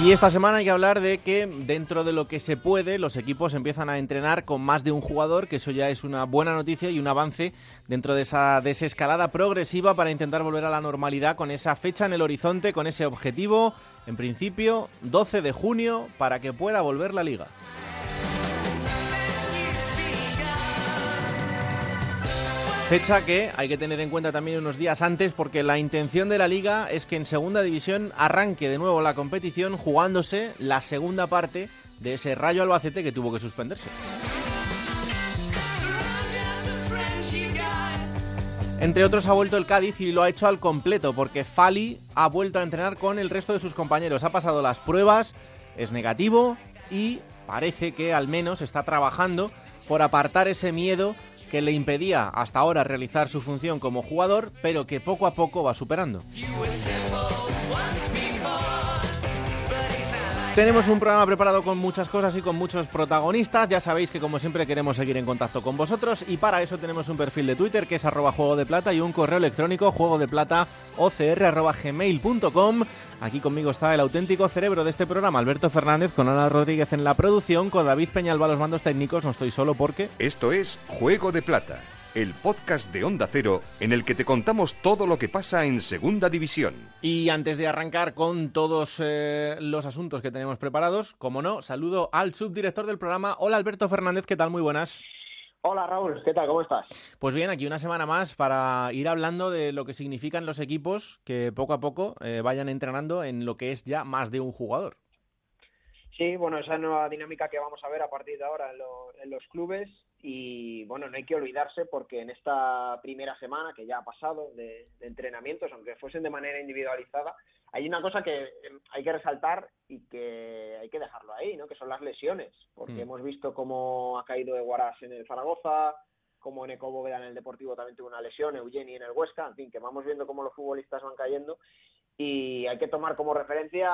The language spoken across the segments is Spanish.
Y esta semana hay que hablar de que dentro de lo que se puede, los equipos empiezan a entrenar con más de un jugador, que eso ya es una buena noticia y un avance dentro de esa desescalada progresiva para intentar volver a la normalidad con esa fecha en el horizonte, con ese objetivo, en principio, 12 de junio, para que pueda volver la liga. Fecha que hay que tener en cuenta también unos días antes porque la intención de la liga es que en segunda división arranque de nuevo la competición jugándose la segunda parte de ese Rayo Albacete que tuvo que suspenderse. Entre otros ha vuelto el Cádiz y lo ha hecho al completo porque Fali ha vuelto a entrenar con el resto de sus compañeros. Ha pasado las pruebas, es negativo y parece que al menos está trabajando por apartar ese miedo que le impedía hasta ahora realizar su función como jugador, pero que poco a poco va superando. Tenemos un programa preparado con muchas cosas y con muchos protagonistas. Ya sabéis que como siempre queremos seguir en contacto con vosotros y para eso tenemos un perfil de Twitter que es arroba juego de plata y un correo electrónico juego de plata gmail.com. Aquí conmigo está el auténtico cerebro de este programa, Alberto Fernández, con Ana Rodríguez en la producción, con David Peñalba los mandos técnicos. No estoy solo porque... Esto es Juego de Plata, el podcast de Onda Cero en el que te contamos todo lo que pasa en Segunda División. Y antes de arrancar con todos eh, los asuntos que tenemos preparados, como no, saludo al subdirector del programa. Hola Alberto Fernández, ¿qué tal? Muy buenas. Hola Raúl, ¿qué tal? ¿Cómo estás? Pues bien, aquí una semana más para ir hablando de lo que significan los equipos que poco a poco eh, vayan entrenando en lo que es ya más de un jugador. Sí, bueno, esa nueva dinámica que vamos a ver a partir de ahora en, lo- en los clubes y bueno, no hay que olvidarse porque en esta primera semana que ya ha pasado de, de entrenamientos, aunque fuesen de manera individualizada, hay una cosa que eh, hay que resaltar y que hay que dejarlo ahí, ¿no? Que son las lesiones, porque Mm. hemos visto cómo ha caído de Guaras en el Zaragoza, como Eco Bóveda en el Deportivo también tuvo una lesión, Eugeni en el Huesca, en fin, que vamos viendo cómo los futbolistas van cayendo y hay que tomar como referencia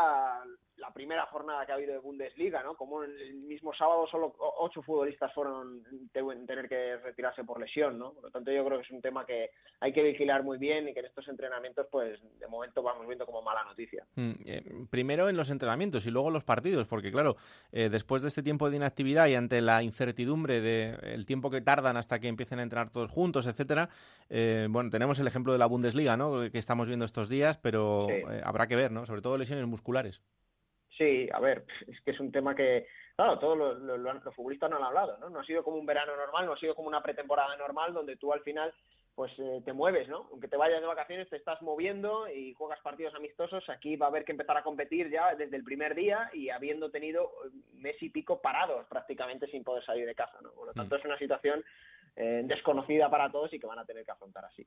la primera jornada que ha habido de Bundesliga, ¿no? Como el mismo sábado solo ocho futbolistas fueron te- en tener que retirarse por lesión, ¿no? Por lo tanto, yo creo que es un tema que hay que vigilar muy bien y que en estos entrenamientos, pues, de momento vamos viendo como mala noticia. Mm, eh, primero en los entrenamientos y luego en los partidos, porque claro, eh, después de este tiempo de inactividad y ante la incertidumbre del tiempo que tardan hasta que empiecen a entrenar todos juntos, etcétera, eh, bueno, tenemos el ejemplo de la Bundesliga, ¿no? Que estamos viendo estos días, pero Sí. habrá que ver, ¿no? Sobre todo lesiones musculares. Sí, a ver, es que es un tema que, claro, todos los, los- los futbolistas no han hablado, ¿no? No ha sido como un verano normal, no ha sido como una pretemporada normal donde tú al final pues eh, te mueves, ¿no? Aunque te vayas de vacaciones, te estás moviendo y juegas partidos amistosos. Aquí va a haber que empezar a competir ya desde el primer día y habiendo tenido eh, mes y pico parados prácticamente sin poder salir de casa, ¿no? Por lo tanto, es una situación eh, desconocida para todos y que van a tener que afrontar así.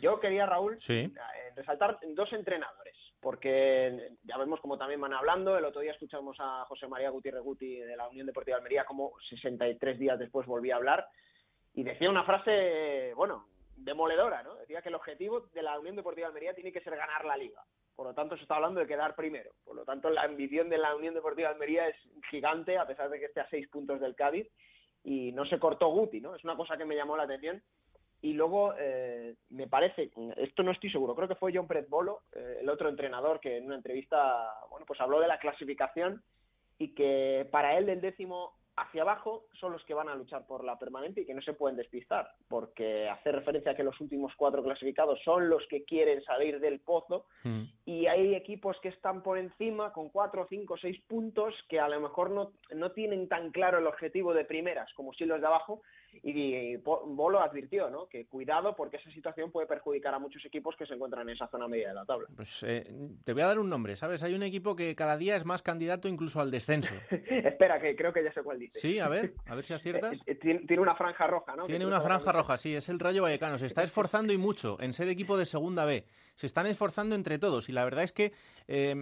Yo quería, Raúl, Sí. eh, resaltar dos entrenadores, porque ya vemos como también van hablando. El otro día escuchamos a José María Gutiérrez Guti de la Unión Deportiva de Almería, como 63 días después volvía a hablar, y decía una frase, bueno, demoledora, ¿no? Decía que el objetivo de la Unión Deportiva de Almería tiene que ser ganar la liga. Por lo tanto, se está hablando de quedar primero. Por lo tanto, la ambición de la Unión Deportiva de Almería es gigante, a pesar de que esté a seis puntos del Cádiz, y no se cortó Guti, ¿no? Es una cosa que me llamó la atención. Y luego, eh, me parece, esto no estoy seguro, creo que fue John Pretbolo, eh, el otro entrenador, que en una entrevista, bueno, pues habló de la clasificación y que para él del décimo hacia abajo son los que van a luchar por la permanente y que no se pueden despistar, porque hace referencia a que los últimos cuatro clasificados son los que quieren salir del pozo Mm. y hay equipos que están por encima con cuatro, cinco, seis puntos que a lo mejor no, no tienen tan claro el objetivo de primeras como si los de abajo y Po- Bolo advirtió ¿no? que cuidado porque esa situación puede perjudicar a muchos equipos que se encuentran en esa zona media de la tabla. Pues eh, te voy a dar un nombre, ¿sabes? Hay un equipo que cada día es más candidato incluso al descenso. Espera, que creo que ya sé cuál dice. Sí, a ver, a ver si aciertas. Eh, eh, tiene, una franja roja, ¿no? Tiene una franja roja, sí, es el Rayo Vallecano. Se está esforzando y mucho en ser equipo de segunda B. Se están esforzando entre todos y la verdad es que eh,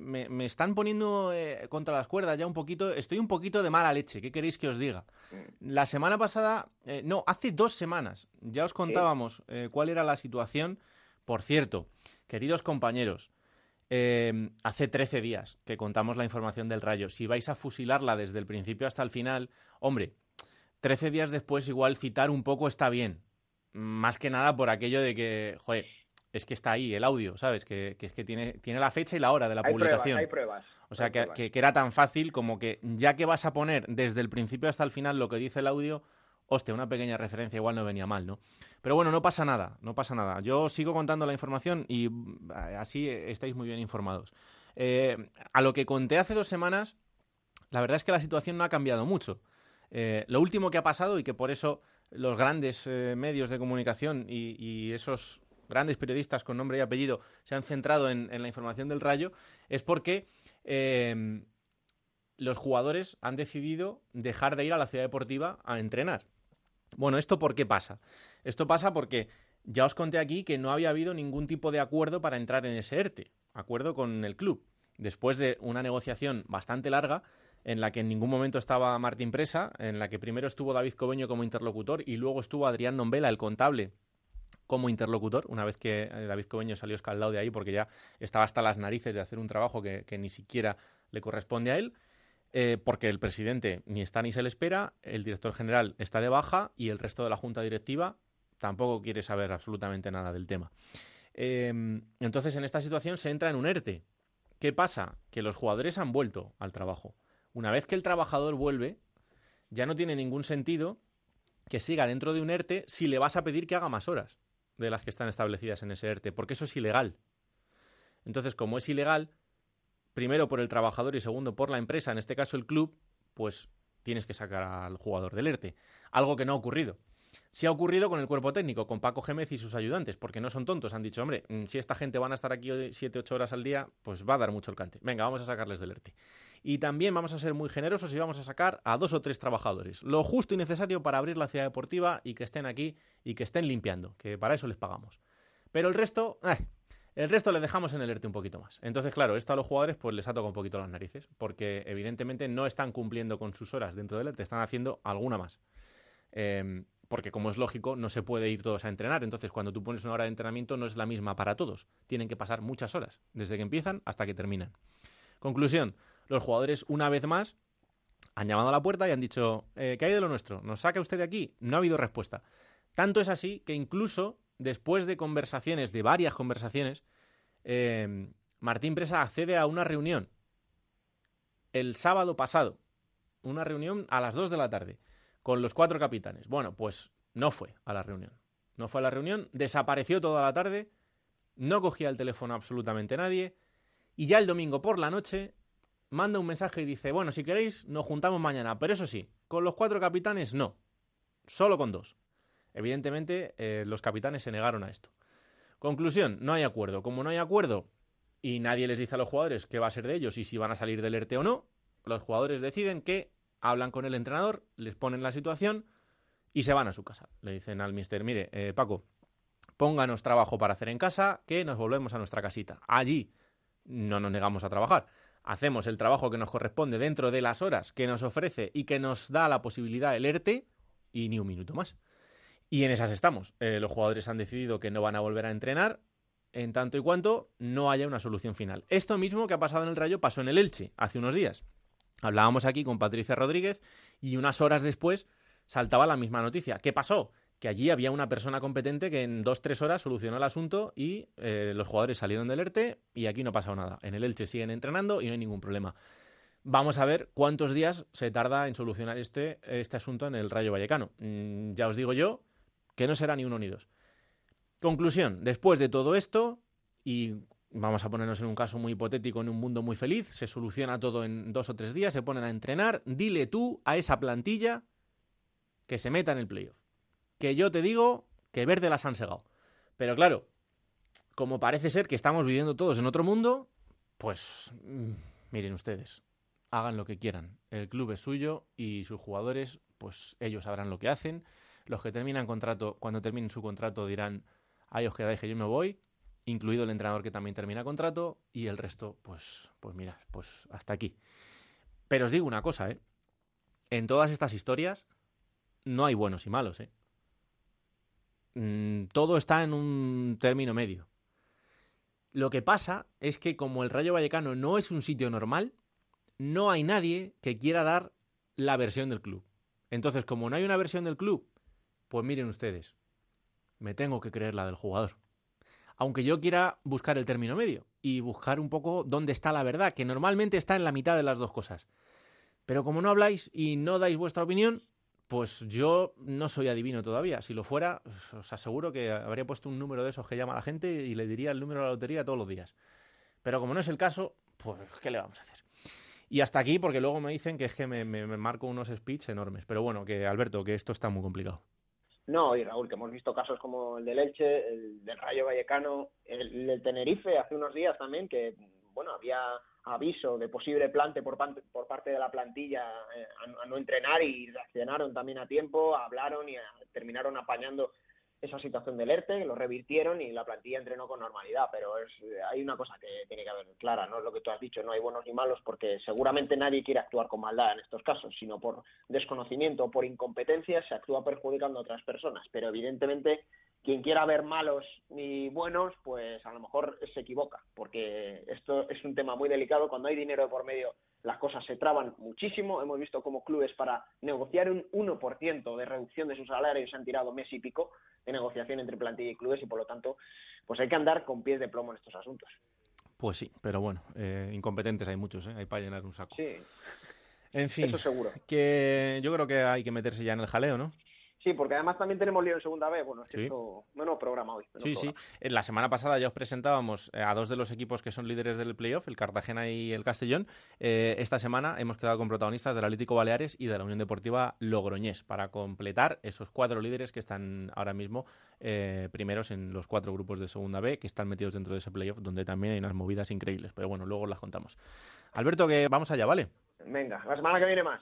me, están poniendo contra las cuerdas ya un poquito. Estoy un poquito de mala leche, ¿qué queréis que os diga? Mm. La semana pasada, no, hace dos semanas ya os contábamos cuál era la situación. Por cierto, queridos compañeros, Em, hace 13 días que contamos la información del Rayo. Si vais a fusilarla desde el principio hasta el final, hombre, 13 días después igual citar un poco está bien. Más que nada por aquello de que, joder, es que está ahí el audio, ¿sabes? Que, es que tiene, tiene la fecha y la hora de la publicación. hay pruebas. O sea, que, que, era tan fácil como que ya que vas a poner desde el principio hasta el final lo que dice el audio, hostia, una pequeña referencia igual no venía mal, ¿no? Pero bueno, no pasa nada, no pasa nada. Yo sigo contando la información y eh, así estáis muy bien informados. Eh, a lo que conté hace dos semanas, la verdad es que la situación no ha cambiado mucho. Eh, lo último que ha pasado y que por eso los grandes medios de comunicación y, esos grandes periodistas con nombre y apellido se han centrado en, la información del Rayo es porque los jugadores han decidido dejar de ir a la ciudad deportiva a entrenar. Bueno, ¿esto por qué pasa? Esto pasa porque ya os conté aquí que no había habido ningún tipo de acuerdo para entrar en ese ERTE, acuerdo con el club. Después de una negociación bastante larga, en la que en ningún momento estaba Martín Presa, en la que primero estuvo David Cobeño como interlocutor y luego estuvo Adrián Nombela, el contable, como interlocutor, una vez que eh, David Cobeño salió escaldado de ahí porque ya estaba hasta las narices de hacer un trabajo que, ni siquiera le corresponde a él. Eh, porque el presidente ni está ni se le espera, el director general está de baja y el resto de la junta directiva tampoco quiere saber absolutamente nada del tema. Em, entonces, en esta situación se entra en un ERTE. ¿Qué pasa? Que los jugadores han vuelto al trabajo. Una vez que el trabajador vuelve, ya no tiene ningún sentido que siga dentro de un ERTE si le vas a pedir que haga más horas de las que están establecidas en ese ERTE, porque eso es ilegal. Entonces, como es ilegal, primero por el trabajador y segundo por la empresa, en este caso el club, pues tienes que sacar al jugador del ERTE. Algo que no ha ocurrido. Sí ha ocurrido con el cuerpo técnico, con Paco Gémez y sus ayudantes, porque no son tontos. Han dicho, hombre, mm, si esta gente van a estar aquí 7-8 horas al día, pues va a dar mucho el cante. Venga, vamos a sacarles del ERTE. Y también vamos a ser muy generosos y vamos a sacar a dos o tres trabajadores. Lo justo y necesario para abrir la ciudad deportiva y que estén aquí y que estén limpiando, que para eso les pagamos. Pero el resto, eh, el resto le dejamos en el ERTE un poquito más. Entonces, claro, esto a los jugadores pues les ha tocado un poquito las narices, porque evidentemente no están cumpliendo con sus horas dentro del ERTE, están haciendo alguna más. Em, porque como es lógico, no se puede ir todos a entrenar. Entonces, cuando tú pones una hora de entrenamiento, no es la misma para todos. Tienen que pasar muchas horas, desde que empiezan hasta que terminan. Conclusión, los jugadores, una vez más, han llamado a la puerta y han dicho, eh, ¿qué hay de lo nuestro? ¿Nos saca usted de aquí? No ha habido respuesta. Tanto es así que incluso después de conversaciones, de varias conversaciones, eh, Martín Presa accede a una reunión el sábado pasado, una reunión a las 2 de la tarde, con los cuatro capitanes. Bueno, pues no fue a la reunión. No fue a la reunión, desapareció toda la tarde, no cogía el teléfono absolutamente nadie, y ya el domingo por la noche manda un mensaje y dice, bueno, si queréis, nos juntamos mañana, pero eso sí, con los cuatro capitanes no, solo con dos. Evidentemente, eh, los capitanes se negaron a esto. Conclusión, no hay acuerdo. Como no hay acuerdo y nadie les dice a los jugadores qué va a ser de ellos y si van a salir del ERTE o no, los jugadores deciden que hablan con el entrenador, les ponen la situación y se van a su casa. Le dicen al mister, mire, eh, Paco, pónganos trabajo para hacer en casa, que nos volvemos a nuestra casita. Allí no nos negamos a trabajar. Hacemos el trabajo que nos corresponde dentro de las horas que nos ofrece y que nos da la posibilidad el ERTE y ni un minuto más. Y en esas estamos. Eh, los jugadores han decidido que no van a volver a entrenar en tanto y cuanto no haya una solución final. Esto mismo que ha pasado en el Rayo pasó en el Elche hace unos días. Hablábamos aquí con Patricia Rodríguez y unas horas después saltaba la misma noticia. ¿Qué pasó? Que allí había una persona competente que en dos, tres horas solucionó el asunto y eh, los jugadores salieron del ERTE y aquí no ha pasado nada. En el Elche siguen entrenando y no hay ningún problema. Vamos a ver cuántos días se tarda en solucionar este, este asunto en el Rayo Vallecano. Mm, ya os digo yo que no será ni uno ni dos. Conclusión, después de todo esto, y vamos a ponernos en un caso muy hipotético, en un mundo muy feliz, se soluciona todo en dos o tres días, se ponen a entrenar, dile tú a esa plantilla que se meta en el playoff. Que yo te digo que verde las han segado. Pero claro, como parece ser que estamos viviendo todos en otro mundo, pues mm, miren ustedes, hagan lo que quieran. El club es suyo y sus jugadores, pues ellos sabrán lo que hacen. Los que terminan contrato, cuando terminen su contrato dirán, ahí os quedáis que yo me voy, incluido el entrenador que también termina contrato y el resto, pues, pues mira, pues hasta aquí. Pero os digo una cosa, ¿eh? En todas estas historias no hay buenos y malos, ¿eh? Mm, todo está en un término medio. Lo que pasa es que como el Rayo Vallecano no es un sitio normal, no hay nadie que quiera dar la versión del club. Entonces, como no hay una versión del club, pues miren ustedes, me tengo que creer la del jugador. Aunque yo quiera buscar el término medio y buscar un poco dónde está la verdad, que normalmente está en la mitad de las dos cosas. Pero como no habláis y no dais vuestra opinión, pues yo no soy adivino todavía. Si lo fuera, os aseguro que habría puesto un número de esos que llama la gente y le diría el número de la lotería todos los días. Pero como no es el caso, pues ¿qué le vamos a hacer? Y hasta aquí, porque luego me dicen que es que me, marco unos speech enormes. Pero bueno, que Alberto, que esto está muy complicado. No, y Raúl, que hemos visto casos como el del Elche, el del Rayo Vallecano, el del Tenerife hace unos días también, que bueno, había aviso de posible plante por, por parte de la plantilla eh, a, no entrenar y reaccionaron también a tiempo, hablaron y terminaron apañando esa situación del ERTE, lo revirtieron y la plantilla entrenó con normalidad, pero es, hay una cosa que tiene que haber clara, no lo que tú has dicho, no hay buenos ni malos porque seguramente nadie quiere actuar con maldad en estos casos, sino por desconocimiento o por incompetencia se actúa perjudicando a otras personas, pero evidentemente quien quiera ver malos ni buenos, pues a lo mejor se equivoca, porque esto es un tema muy delicado. Cuando hay dinero por medio, las cosas se traban muchísimo. Hemos visto cómo clubes para negociar un 1% de reducción de sus salarios se han tirado mes y pico de negociación entre plantilla y clubes y por lo tanto, pues hay que andar con pies de plomo en estos asuntos. Pues sí, pero bueno, eh, incompetentes hay muchos, ¿eh? hay para llenar un saco. Sí. En fin, Eso seguro. que yo creo que hay que meterse ya en el jaleo, ¿no? Sí, porque además también tenemos lío en segunda vez. Bueno, es que esto, menos programa hoy. sí, sí. En la semana pasada ya os presentábamos eh, a dos de los equipos que son líderes del playoff, el Cartagena y el Castellón. Eh, esta semana hemos quedado con protagonistas del Atlético Baleares y de la Unión Deportiva Logroñés para completar esos cuatro líderes que están ahora mismo eh, primeros en los cuatro grupos de segunda B que están metidos dentro de ese playoff, donde también hay unas movidas increíbles. Pero bueno, luego las contamos. Alberto, que vamos allá, ¿vale? Venga, la semana que viene más.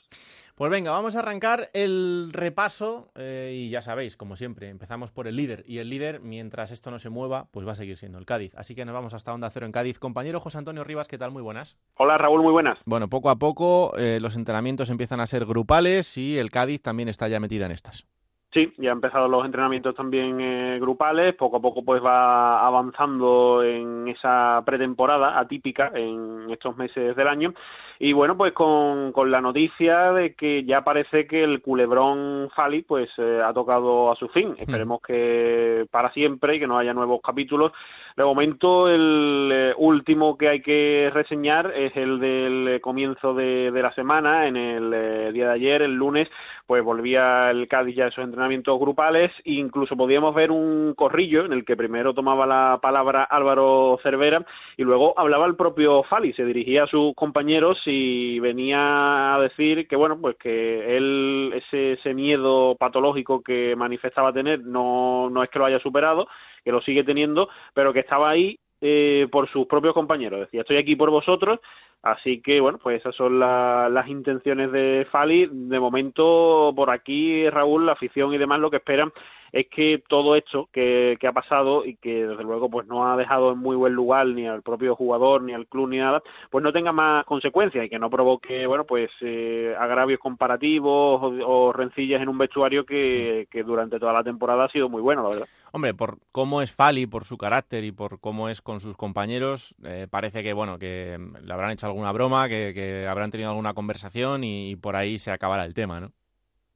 Pues venga, vamos a arrancar el repaso eh, y ya sabéis, como siempre, empezamos por el líder y el líder, mientras esto no se mueva, pues va a seguir siendo el Cádiz. Así que nos vamos hasta Onda Cero en Cádiz. Compañero José Antonio Rivas, ¿qué tal? Muy buenas. Hola Raúl, muy buenas. Bueno, poco a poco eh, los entrenamientos empiezan a ser grupales y el Cádiz también está ya metida en estas. Sí, ya han empezado los entrenamientos también eh, grupales, poco a poco pues va avanzando en esa pretemporada atípica en estos meses del año. Y bueno pues con, con la noticia de que ya parece que el culebrón Fali pues eh, ha tocado a su fin, esperemos que para siempre y que no haya nuevos capítulos. De momento el eh, último que hay que reseñar es el del comienzo de, la semana, en el día de ayer, el lunes, pues volvía el Cádiz ya a esos entrenamientos grupales e incluso podíamos ver un corrillo en el que primero tomaba la palabra Álvaro Cervera y luego hablaba el propio Fali, se dirigía a sus compañeros y venía a decir que bueno, pues que él ese, ese miedo patológico que manifestaba tener no, no es que lo haya superado, que lo sigue teniendo, pero que estaba ahí eh, por sus propios compañeros. Decía, estoy aquí por vosotros, así que bueno, pues esas son las intenciones de Fali. De momento, por aquí, Raúl, la afición y demás lo que esperan es que todo esto que, ha pasado y que desde luego pues no ha dejado en muy buen lugar ni al propio jugador ni al club ni nada, pues no tenga más consecuencias y que no provoque bueno pues eh, agravios comparativos o, rencillas en un vestuario que, que durante toda la temporada ha sido muy bueno, la verdad. Hombre, por cómo es Fali, por su carácter y por cómo es con sus compañeros, eh, parece que bueno que le habrán hecho alguna broma, que, habrán tenido alguna conversación y, por ahí se acabará el tema, ¿no?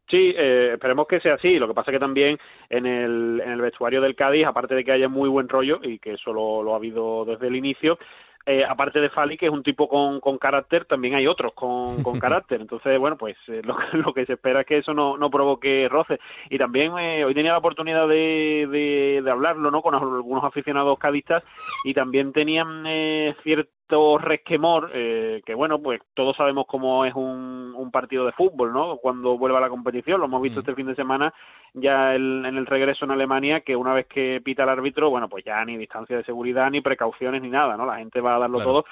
Sí, eh, esperemos que sea así. Lo que pasa es que también en el, en el vestuario del Cádiz, aparte de que haya muy buen rollo, y que eso lo ha habido desde el inicio, eh, aparte de Fali, que es un tipo con, con carácter, también hay otros con, con carácter. Entonces, bueno, pues eh, lo, lo, que se espera es que eso no, no provoque roces. Y también eh, hoy tenía la oportunidad de, de, de, hablarlo ¿no? con algunos aficionados cadistas y también tenían cierto resquemor, eh, que bueno, pues todos sabemos cómo es un, un, partido de fútbol, ¿no? Cuando vuelva a la competición, lo hemos visto mm. este fin de semana ya en el regreso en Alemania que una vez que pita el árbitro, bueno, pues ya ni distancia de seguridad, ni precauciones, ni nada, ¿no? La gente va a darlo todo.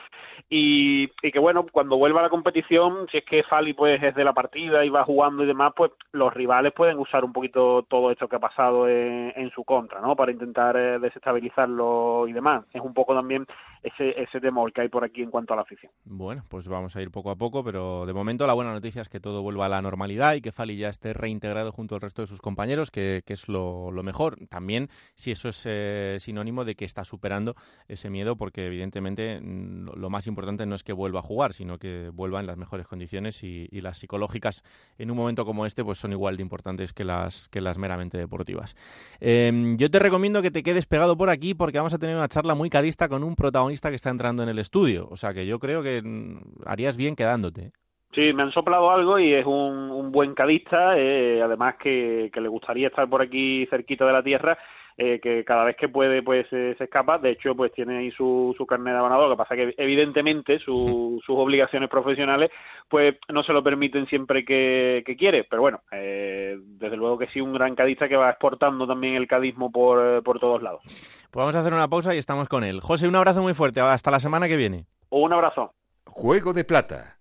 Y, y que bueno, cuando vuelva a la competición, si es que Fali pues es de la partida y va jugando y demás, pues los rivales pueden usar un poquito todo esto que ha pasado en, en su contra, ¿no? Para intentar eh, desestabilizarlo y demás. Es un poco también ese, ese temor que hay por aquí en cuanto a la afición. Bueno, pues vamos a ir poco a poco, pero de momento la buena noticia es que todo vuelva a la normalidad y que Fali ya esté reintegrado junto al resto de sus compañeros, que, es lo, mejor. También si eso es eh, sinónimo de que está superando ese miedo, porque evidentemente mm, lo más importante no es que vuelva a jugar, sino que vuelva en las mejores condiciones y, las psicológicas en un momento como este pues son igual de importantes que las, que las meramente deportivas. Em, yo te recomiendo que te quedes pegado por aquí porque vamos a tener una charla muy carista con un protagonista que está entrando en el estudio. O sea que yo creo que mm, harías bien quedándote. Sí, me han soplado algo y es un, buen cadista, eh, además que, le gustaría estar por aquí cerquita de la tierra eh, que cada vez que puede pues eh, se escapa. De hecho, pues tiene ahí su, su carnet de abonado. Lo que pasa que evidentemente sus obligaciones profesionales pues no se lo permiten siempre que, quiere. Pero bueno, eh, desde luego que sí, un gran cadista que va exportando también el cadismo por, por todos lados. Pues vamos a hacer una pausa y estamos con él. José, un abrazo muy fuerte. Hasta la semana que viene. Un abrazo. Juego de Plata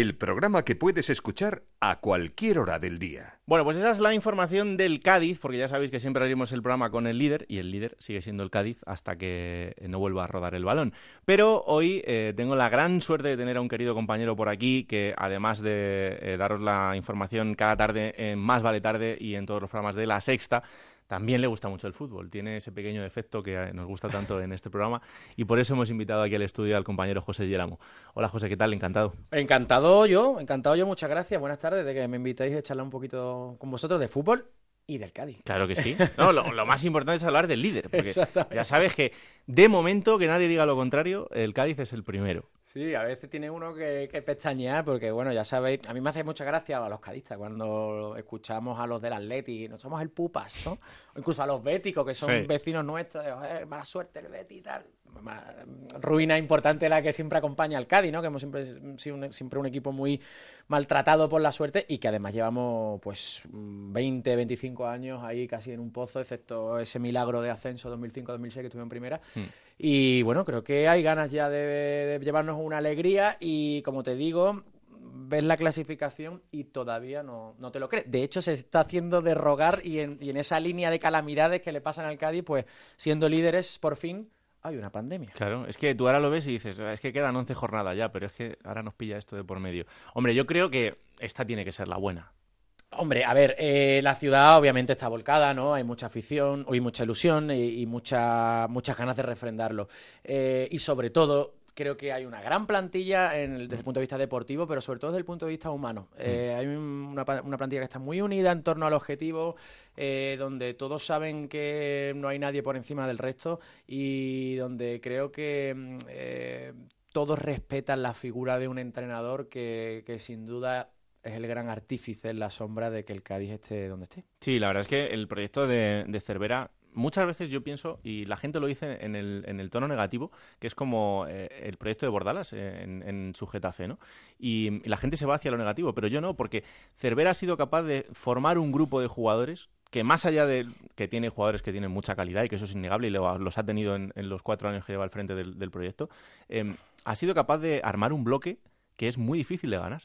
el programa que puedes escuchar a cualquier hora del día. Bueno, pues esa es la información del Cádiz, porque ya sabéis que siempre abrimos el programa con el líder, y el líder sigue siendo el Cádiz hasta que no vuelva a rodar el balón. Pero hoy eh, tengo la gran suerte de tener a un querido compañero por aquí, que además de eh, daros la información cada tarde en Más Vale Tarde y en todos los programas de La Sexta, también le gusta mucho el fútbol. Tiene ese pequeño defecto que nos gusta tanto en este programa y por eso hemos invitado aquí al estudio al compañero José Yelamo. Hola José, ¿qué tal? Encantado. Encantado yo, encantado yo. Muchas gracias. Buenas tardes de que me invitáis a charlar un poquito con vosotros de fútbol y del Cádiz. Claro que sí. No, lo, más importante es hablar del líder, porque ya sabes que de momento, que nadie diga lo contrario, el Cádiz es el primero. Sí, a veces tiene uno que, pestañear porque, bueno, ya sabéis, a mí me hace mucha gracia a los cadistas cuando escuchamos a los del Atleti, no somos el Pupas, ¿no? O incluso a los béticos, que son vecinos nuestros, de, mala suerte el Betty y tal. Ruina importante la que siempre acompaña al Cádiz, ¿no? Que hemos siempre sido un, siempre un equipo muy maltratado por la suerte y que además llevamos, pues, 20, 25 años ahí casi en un pozo, excepto ese milagro de ascenso 2005-2006 que estuve en primera. Hmm. Y bueno, creo que hay ganas ya de, llevarnos una alegría y como te digo, ves la clasificación y todavía no, no, te lo crees. De hecho, se está haciendo de rogar y en, y en, esa línea de calamidades que le pasan al Cádiz, pues siendo líderes por fin, hay una pandemia. Claro, es que tú ahora lo ves y dices, es que quedan 11 jornadas ya, pero es que ahora nos pilla esto de por medio. Hombre, yo creo que esta tiene que ser la buena. Hombre, a ver, eh, la ciudad obviamente está volcada, ¿no? Hay mucha afición, hay mucha ilusión y, mucha, muchas ganas de refrendarlo. Eh, y sobre todo, creo que hay una gran plantilla desde el punto de vista deportivo, pero sobre todo desde el punto de vista humano. Mm. Eh, hay una, plantilla que está muy unida en torno al objetivo, donde todos saben que no hay nadie por encima del resto y donde creo que mm, todos respetan la figura de un entrenador que, que sin duda es el gran artífice en la sombra de que el Cádiz esté donde esté. Sí, la verdad es que el proyecto de, Cervera muchas veces yo pienso, y la gente lo dice en el, en el tono negativo, que es como eh, el proyecto de Bordalas en, en, su Getafe, ¿no? Y, la gente se va hacia lo negativo, pero yo no, porque Cervera ha sido capaz de formar un grupo de jugadores que más allá de que tiene jugadores que tienen mucha calidad y que eso es innegable y los ha tenido en, los cuatro años que lleva al frente del, proyecto, em, ha sido capaz de armar un bloque que es muy difícil de ganar.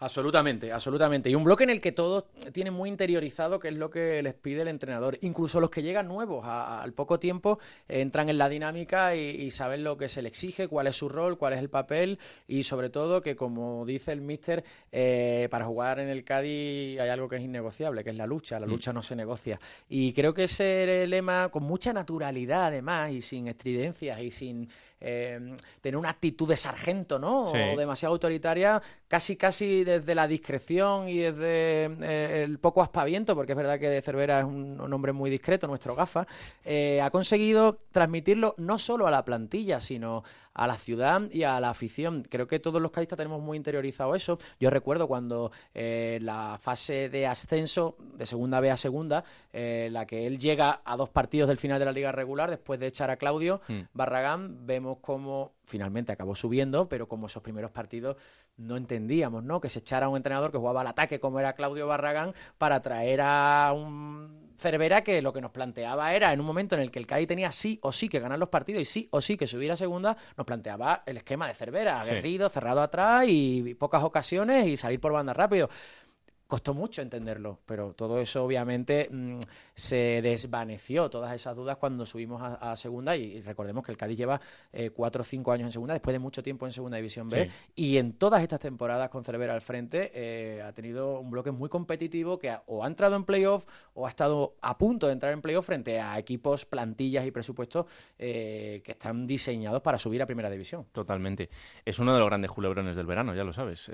Absolutamente, absolutamente. Y un bloque en el que todos tienen muy interiorizado qué es lo que les pide el entrenador. Incluso los que llegan nuevos al poco tiempo entran en la dinámica y, saben lo que se les exige, cuál es su rol, cuál es el papel y sobre todo que como dice el míster, eh, para jugar en el Cádiz hay algo que es innegociable, que es la lucha. La mm. lucha no se negocia. Y creo que ese lema con mucha naturalidad además y sin estridencias y sin eh, tener una actitud de sargento, ¿no? O demasiado autoritaria, casi casi desde la discreción y desde eh, el poco aspaviento, porque es verdad que de Cervera es un, hombre muy discreto, nuestro gafa, eh, ha conseguido transmitirlo no solo a la plantilla, sino a la ciudad y a la afición. Creo que todos los cadistas tenemos muy interiorizado eso. Yo recuerdo cuando eh, la fase de ascenso de segunda B a segunda, la que él llega a dos partidos del final de la liga regular, después de echar a Claudio hmm. Barragán, vemos cómo finalmente acabó subiendo, pero como esos primeros partidos no entendíamos, ¿no? Que se echara un entrenador que jugaba al ataque como era Claudio Barragán para traer a un Cervera que lo que nos planteaba era en un momento en el que el Cádiz tenía sí o sí que ganar los partidos y sí o sí que subir a segunda, nos planteaba el esquema de Cervera, aguerrido, cerrado atrás y pocas ocasiones y salir por banda rápido. Costó mucho entenderlo, pero todo eso obviamente mm, se desvaneció, todas esas dudas cuando subimos a, segunda y, recordemos que el Cádiz lleva eh, cuatro o cinco años en segunda, después de mucho tiempo en segunda división B y en todas estas temporadas con Cervera al frente eh, ha tenido un bloque muy competitivo que o ha entrado en playoff o ha estado a punto de entrar en playoff frente a equipos, plantillas y presupuestos eh, que están diseñados para subir a primera división. Totalmente. Es uno de los grandes culebrones del verano, ya lo sabes.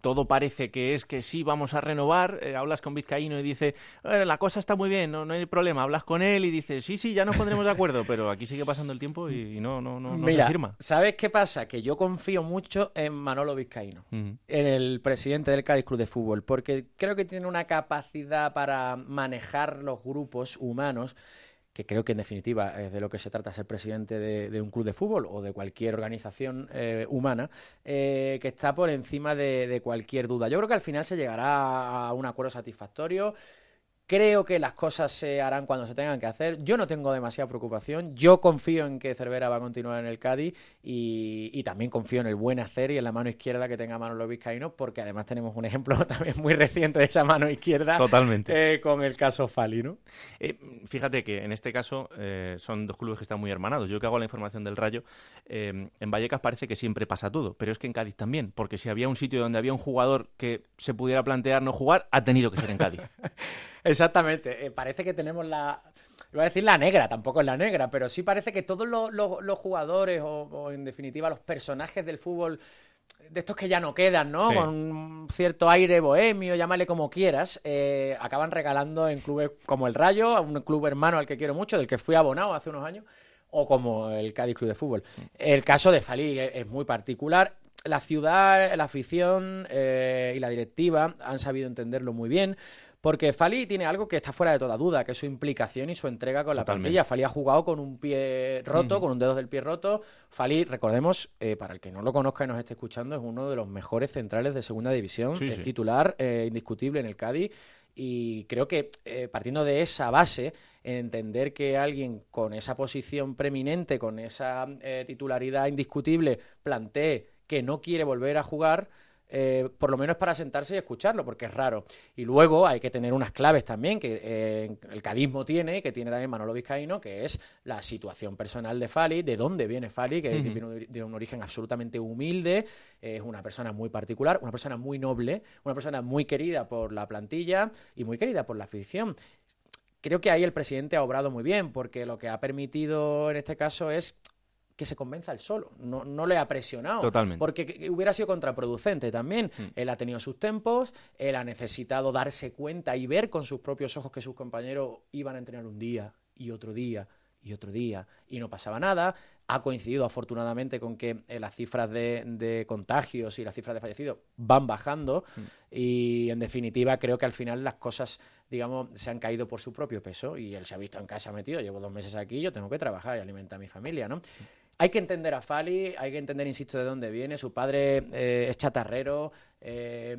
todo parece que es que sí vamos a renovar, eh, hablas con Vizcaíno y dice, la cosa está muy bien, no, no, hay problema, hablas con él y dice, sí, sí, ya nos pondremos de acuerdo, pero aquí sigue pasando el tiempo y, no, no, no, no se firma. ¿Sabes qué pasa? Que yo confío mucho en Manolo Vizcaíno, en el presidente del Cádiz Club de Fútbol, porque creo que tiene una capacidad para manejar los grupos humanos que creo que en definitiva es de lo que se trata ser presidente de, un club de fútbol o de cualquier organización eh, humana, eh, que está por encima de, cualquier duda. Yo creo que al final se llegará a un acuerdo satisfactorio. Creo que las cosas se harán cuando se tengan que hacer. Yo no tengo demasiada preocupación. Yo confío en que Cervera va a continuar en el Cádiz y, también confío en el buen hacer y en la mano izquierda que tenga Manolo Vizcaíno, porque además tenemos un ejemplo también muy reciente de esa mano izquierda. Totalmente. Eh, con el caso Fali, ¿no? Eh, fíjate que en este caso eh, son dos clubes que están muy hermanados. Yo que hago la información del Rayo, en Vallecas parece que siempre pasa todo, pero es que en Cádiz también, porque si había un sitio donde había un jugador que se pudiera plantear no jugar, ha tenido que ser en Cádiz. Exactamente. Eh, parece que tenemos la. Iba a decir la negra, tampoco es la negra, pero sí parece que todos los, jugadores o, en definitiva los personajes del fútbol de estos que ya no quedan, ¿no? Con un cierto aire bohemio, llámale como quieras, eh, acaban regalando en clubes como el Rayo, un club hermano al que quiero mucho, del que fui abonado hace unos años, o como el Cádiz Club de Fútbol. El caso de Falí es, muy particular. La ciudad, la afición eh, y la directiva han sabido entenderlo muy bien. Porque Fali tiene algo que está fuera de toda duda, que es su implicación y su entrega con la plantilla. Fali ha jugado con un pie roto, con un dedo del pie roto. Fali, recordemos, eh, para el que no lo conozca y nos esté escuchando, es uno de los mejores centrales de segunda división. es titular eh, indiscutible en el Cádiz. Y creo que eh, partiendo de esa base, entender que alguien con esa posición preeminente, con esa titularidad indiscutible, plantee que no quiere volver a jugar, eh, por lo menos para sentarse y escucharlo, porque es raro. Y luego hay que tener unas claves también que eh, el cadismo tiene, que tiene también Manolo Vizcaíno, que es la situación personal de Fali, de dónde viene Fali, que viene de un origen absolutamente humilde, es una persona muy particular, una persona muy noble, una persona muy querida por la plantilla y muy querida por la afición creo que ahí el presidente ha obrado muy bien, porque lo que ha permitido en este caso es que se convenza él solo. No, no le ha presionado. Totalmente. Porque hubiera sido contraproducente también. Hmm. Él ha tenido sus tempos, él ha necesitado darse cuenta y ver con sus propios ojos que sus compañeros iban a entrenar un día y otro día y otro día y no pasaba nada. Ha coincidido afortunadamente con que eh, las cifras de, contagios y las cifras de fallecidos van bajando hmm. y en definitiva creo que al final las cosas digamos se han caído por su propio peso y él se ha visto en casa metido, llevo dos meses aquí, yo tengo que trabajar y alimentar a mi familia, ¿no? Hmm. Hay que entender a Fali, hay que entender, insisto, de dónde viene. Su padre eh, es chatarrero, eh,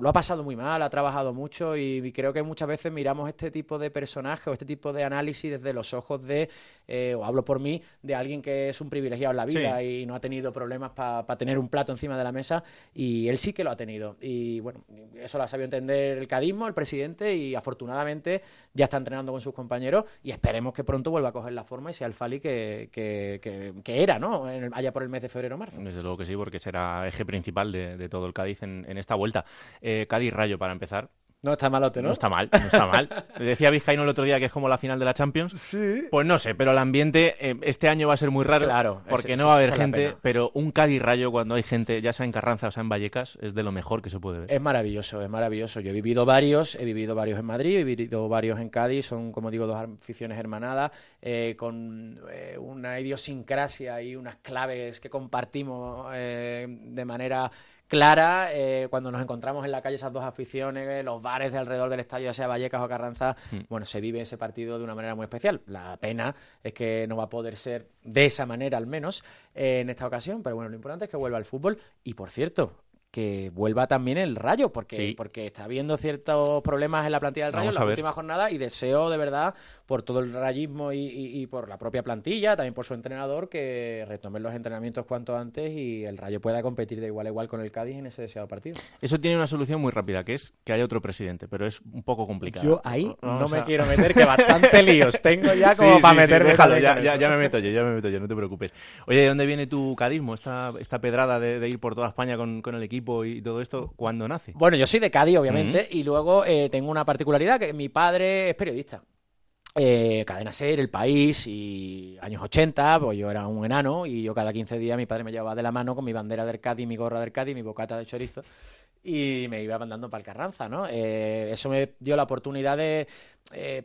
lo ha pasado muy mal, ha trabajado mucho y, creo que muchas veces miramos este tipo de personaje o este tipo de análisis desde los ojos de, eh, o hablo por mí, de alguien que es un privilegiado en la vida y no ha tenido problemas para tener un plato encima de la mesa y él sí que lo ha tenido. Y bueno, eso lo ha sabido entender el cadismo, el presidente y afortunadamente ya está entrenando con sus compañeros y esperemos que pronto vuelva a coger la forma y sea el Fali que, que, era, ¿no? allá por el mes de febrero-marzo. Desde luego que sí, porque será eje principal de, de todo el Cádiz en, esta vuelta. Eh, Cádiz-Rayo, para empezar. No está malote, ¿no? No está mal, no está mal. Decía Vizcaíno el otro día que es como la final de la Champions. Sí. Pues no sé, pero el ambiente eh, este año va a ser muy raro. Claro. Porque no va a haber gente, pero un Cádiz Rayo cuando hay gente, ya sea en Carranza o sea en Vallecas, es de lo mejor que se puede ver. Es maravilloso, es maravilloso. Yo he vivido varios, he vivido varios en Madrid, he vivido varios en Cádiz, son como digo dos aficiones hermanadas, eh, con eh, una idiosincrasia y unas claves que compartimos de manera clara eh, cuando nos encontramos en la calle esas dos aficiones, los bares de alrededor del estadio, ya sea Vallecas o Carranza, hmm. bueno, se vive ese partido de una manera muy especial. La pena es que no va a poder ser de esa manera al menos eh, en esta ocasión, pero bueno, lo importante es que vuelva al fútbol y por cierto, que vuelva también el Rayo, porque, porque está habiendo ciertos problemas en la plantilla del Rayo en la última jornada y deseo de verdad, por todo el rayismo y, por la propia plantilla, también por su entrenador, que retomen los entrenamientos cuanto antes y el Rayo pueda competir de igual a igual con el Cádiz en ese deseado partido. Eso tiene una solución muy rápida, que es que haya otro presidente, pero es un poco complicado. Yo ahí no, me quiero meter, que bastante líos tengo ya como para meterme. ya, ya, me meto yo, ya me meto yo, no te preocupes. Oye, ¿de dónde viene tu cadismo, esta, esta pedrada de, ir por toda España con, con el equipo? y todo esto, ¿cuándo nace? Bueno, yo soy de Cádiz, obviamente, y luego eh, tengo una particularidad, que mi padre es periodista. Eh, cadena Ser, El País y años 80, pues yo era un enano y yo cada 15 días mi padre me llevaba de la mano con mi bandera del Cádiz, mi gorra del Cádiz, mi bocata de chorizo y me iba mandando para el Carranza, ¿no? Eh, eso me dio la oportunidad de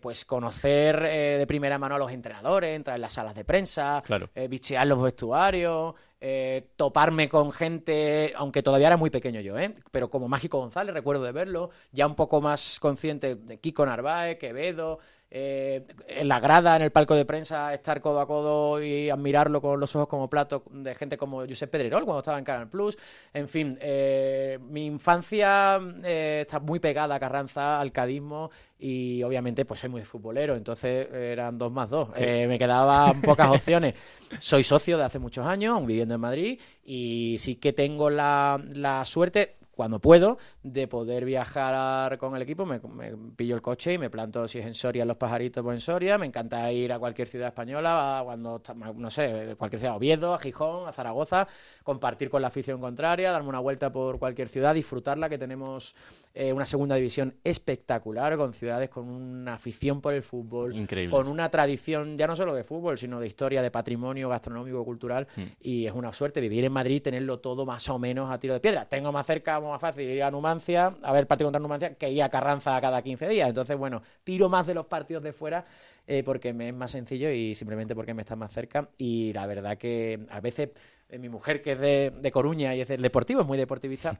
pues conocer de primera mano a los entrenadores, entrar en las salas de prensa, claro. bichear los vestuarios, eh, toparme con gente, aunque todavía era muy pequeño yo, ¿eh? pero como Mágico González, recuerdo de verlo, ya un poco más consciente de Kiko Narváez, Quevedo, eh, en la grada, en el palco de prensa, estar codo a codo y admirarlo con los ojos como plato de gente como Josep Pedrerol cuando estaba en Canal Plus. En fin, eh, mi infancia eh, está muy pegada a Carranza, al cadismo y obviamente pues soy muy futbolero, entonces eran dos más dos. me quedaban pocas opciones. Soy socio de hace muchos años, viviendo en Madrid y sí que tengo la, la suerte, cuando puedo, de poder viajar con el equipo. Me, pillo el coche y me planto, si es en Soria, los pajaritos, pues en Soria. Me encanta ir a cualquier ciudad española, cuando, no sé, cualquier ciudad, Oviedo, a Gijón, a Zaragoza, compartir con la afición contraria, darme una vuelta por cualquier ciudad, disfrutarla, que tenemos eh, una segunda división espectacular, con ciudades con una afición por el fútbol, Increíble. con una tradición ya no solo de fútbol, sino de historia, de patrimonio gastronómico, cultural. Mm. Y es una suerte vivir en Madrid, tenerlo todo más o menos a tiro de piedra. Tengo más cerca más fácil ir a Numancia, a ver partido contra Numancia, que ir a Carranza cada 15 días. Entonces, bueno, tiro más de los partidos de fuera eh, porque me es más sencillo y simplemente porque me está más cerca. Y la verdad que a veces eh, mi mujer, que es de, Coruña y es del deportivo, es muy deportivista,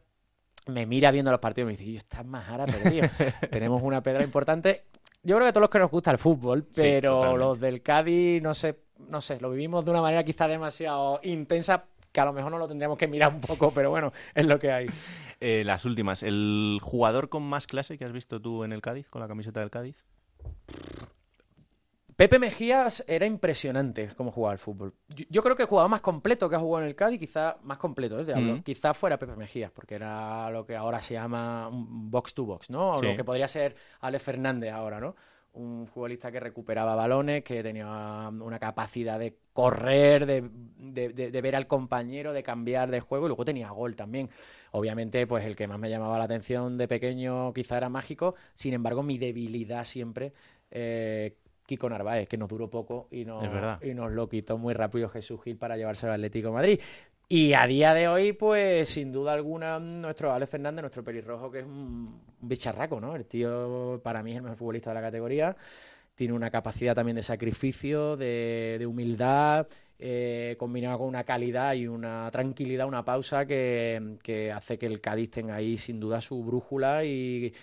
me mira viendo los partidos y me dice, estás más árabe, tío. Tenemos una pedra importante. Yo creo que todos los que nos gusta el fútbol, pero los del Cádiz, no sé, no sé, lo vivimos de una manera quizá demasiado intensa que a lo mejor no lo tendríamos que mirar un poco, pero bueno, es lo que hay. Eh, las últimas, ¿el jugador con más clase que has visto tú en el Cádiz, con la camiseta del Cádiz? Pepe Mejías era impresionante cómo jugaba al fútbol. Yo, creo que el jugador más completo que ha jugado en el Cádiz, quizá más completo, ¿eh? Mm. quizá fuera Pepe Mejías, porque era lo que ahora se llama un box to box, ¿no? O lo que podría ser Ale Fernández ahora, ¿no? Un futbolista que recuperaba balones, que tenía una capacidad de correr, de, de, ver al compañero, de cambiar de juego y luego tenía gol también. Obviamente, pues el que más me llamaba la atención de pequeño quizá era mágico, sin embargo mi debilidad siempre... Eh, Kiko Narváez, que nos duró poco y, no, y nos lo quitó muy rápido Jesús Gil para llevarse al Atlético de Madrid. Y a día de hoy, pues sin duda alguna, nuestro Alex Fernández, nuestro pelirrojo, que es un, bicharraco, ¿no? El tío para mí es el mejor futbolista de la categoría. Tiene una capacidad también de sacrificio, de, humildad, eh, combinado con una calidad y una tranquilidad, una pausa que, hace que el Cádiz tenga ahí sin duda su brújula y,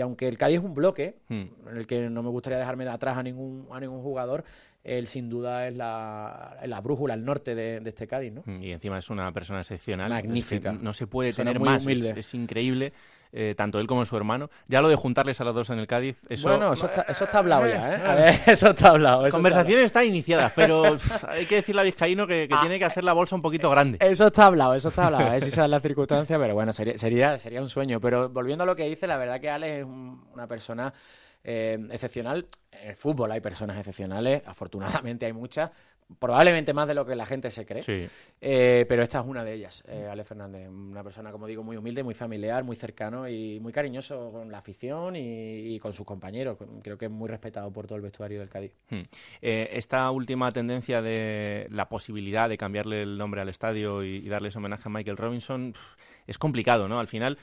aunque el Cádiz es un bloque, hmm. en el que no me gustaría dejarme de atrás a ningún, a ningún jugador, él sin duda es la, la brújula, el norte de, este Cádiz, ¿no? Y encima es una persona excepcional. Magnífica. no se puede tener más, es, increíble, eh, tanto él como su hermano. Ya lo de juntarles a los dos en el Cádiz, eso... Bueno, eso está, eso está hablado ya, ¿eh? eso está hablado. Conversaciones están iniciadas, pero hay que decirle a Vizcaíno que, que ah. tiene que hacer la bolsa un poquito grande. Eso está hablado, eso está hablado, a ver si se la circunstancia, pero bueno, sería, sería, sería un sueño. Pero volviendo a lo que dice, la verdad que Alex es una persona eh, excepcional. En el fútbol hay personas excepcionales, afortunadamente hay muchas, probablemente más de lo que la gente se cree, eh, pero esta es una de ellas, eh, Ale Fernández, una persona, como digo, muy humilde, muy familiar, muy cercano y muy cariñoso con la afición y, con sus compañeros. Creo que es muy respetado por todo el vestuario del Cádiz. Hmm. esta última tendencia de la posibilidad de cambiarle el nombre al estadio y, y darles homenaje a Michael Robinson es complicado, ¿no? Al final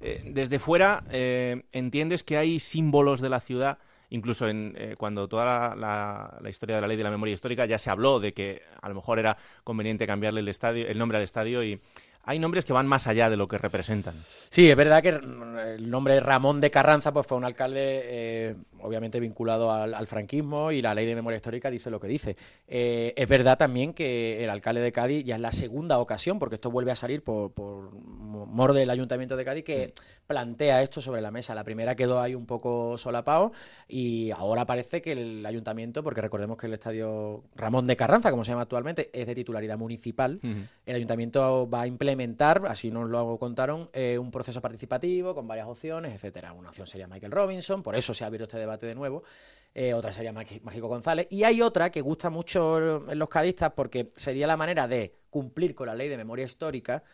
eh, desde fuera eh, entiendes que hay símbolos de la ciudad incluso en, eh, cuando toda la, historia de la ley de la memoria histórica ya se habló de que a lo mejor era conveniente cambiarle el estadio el nombre al estadio y hay nombres que van más allá de lo que representan. Sí, es verdad que el nombre Ramón de Carranza pues fue un alcalde eh, obviamente vinculado al, franquismo y la ley de memoria histórica dice lo que dice. Eh, es verdad también que el alcalde de Cádiz ya es la segunda ocasión, porque esto vuelve a salir por, por mor del ayuntamiento de Cádiz, que plantea esto sobre la mesa. La primera quedó ahí un poco solapado y ahora parece que el ayuntamiento, porque recordemos que el estadio Ramón de Carranza, como se llama actualmente, es de titularidad municipal, el ayuntamiento va a implementar, así nos lo contaron, eh, un proceso participativo con varias opciones, etcétera. Una opción sería Michael Robinson, por eso se ha abierto este debate de nuevo. Eh, otra sería Mágico González. Y hay otra que gusta mucho en los cadistas porque sería la manera de cumplir con la ley de memoria histórica,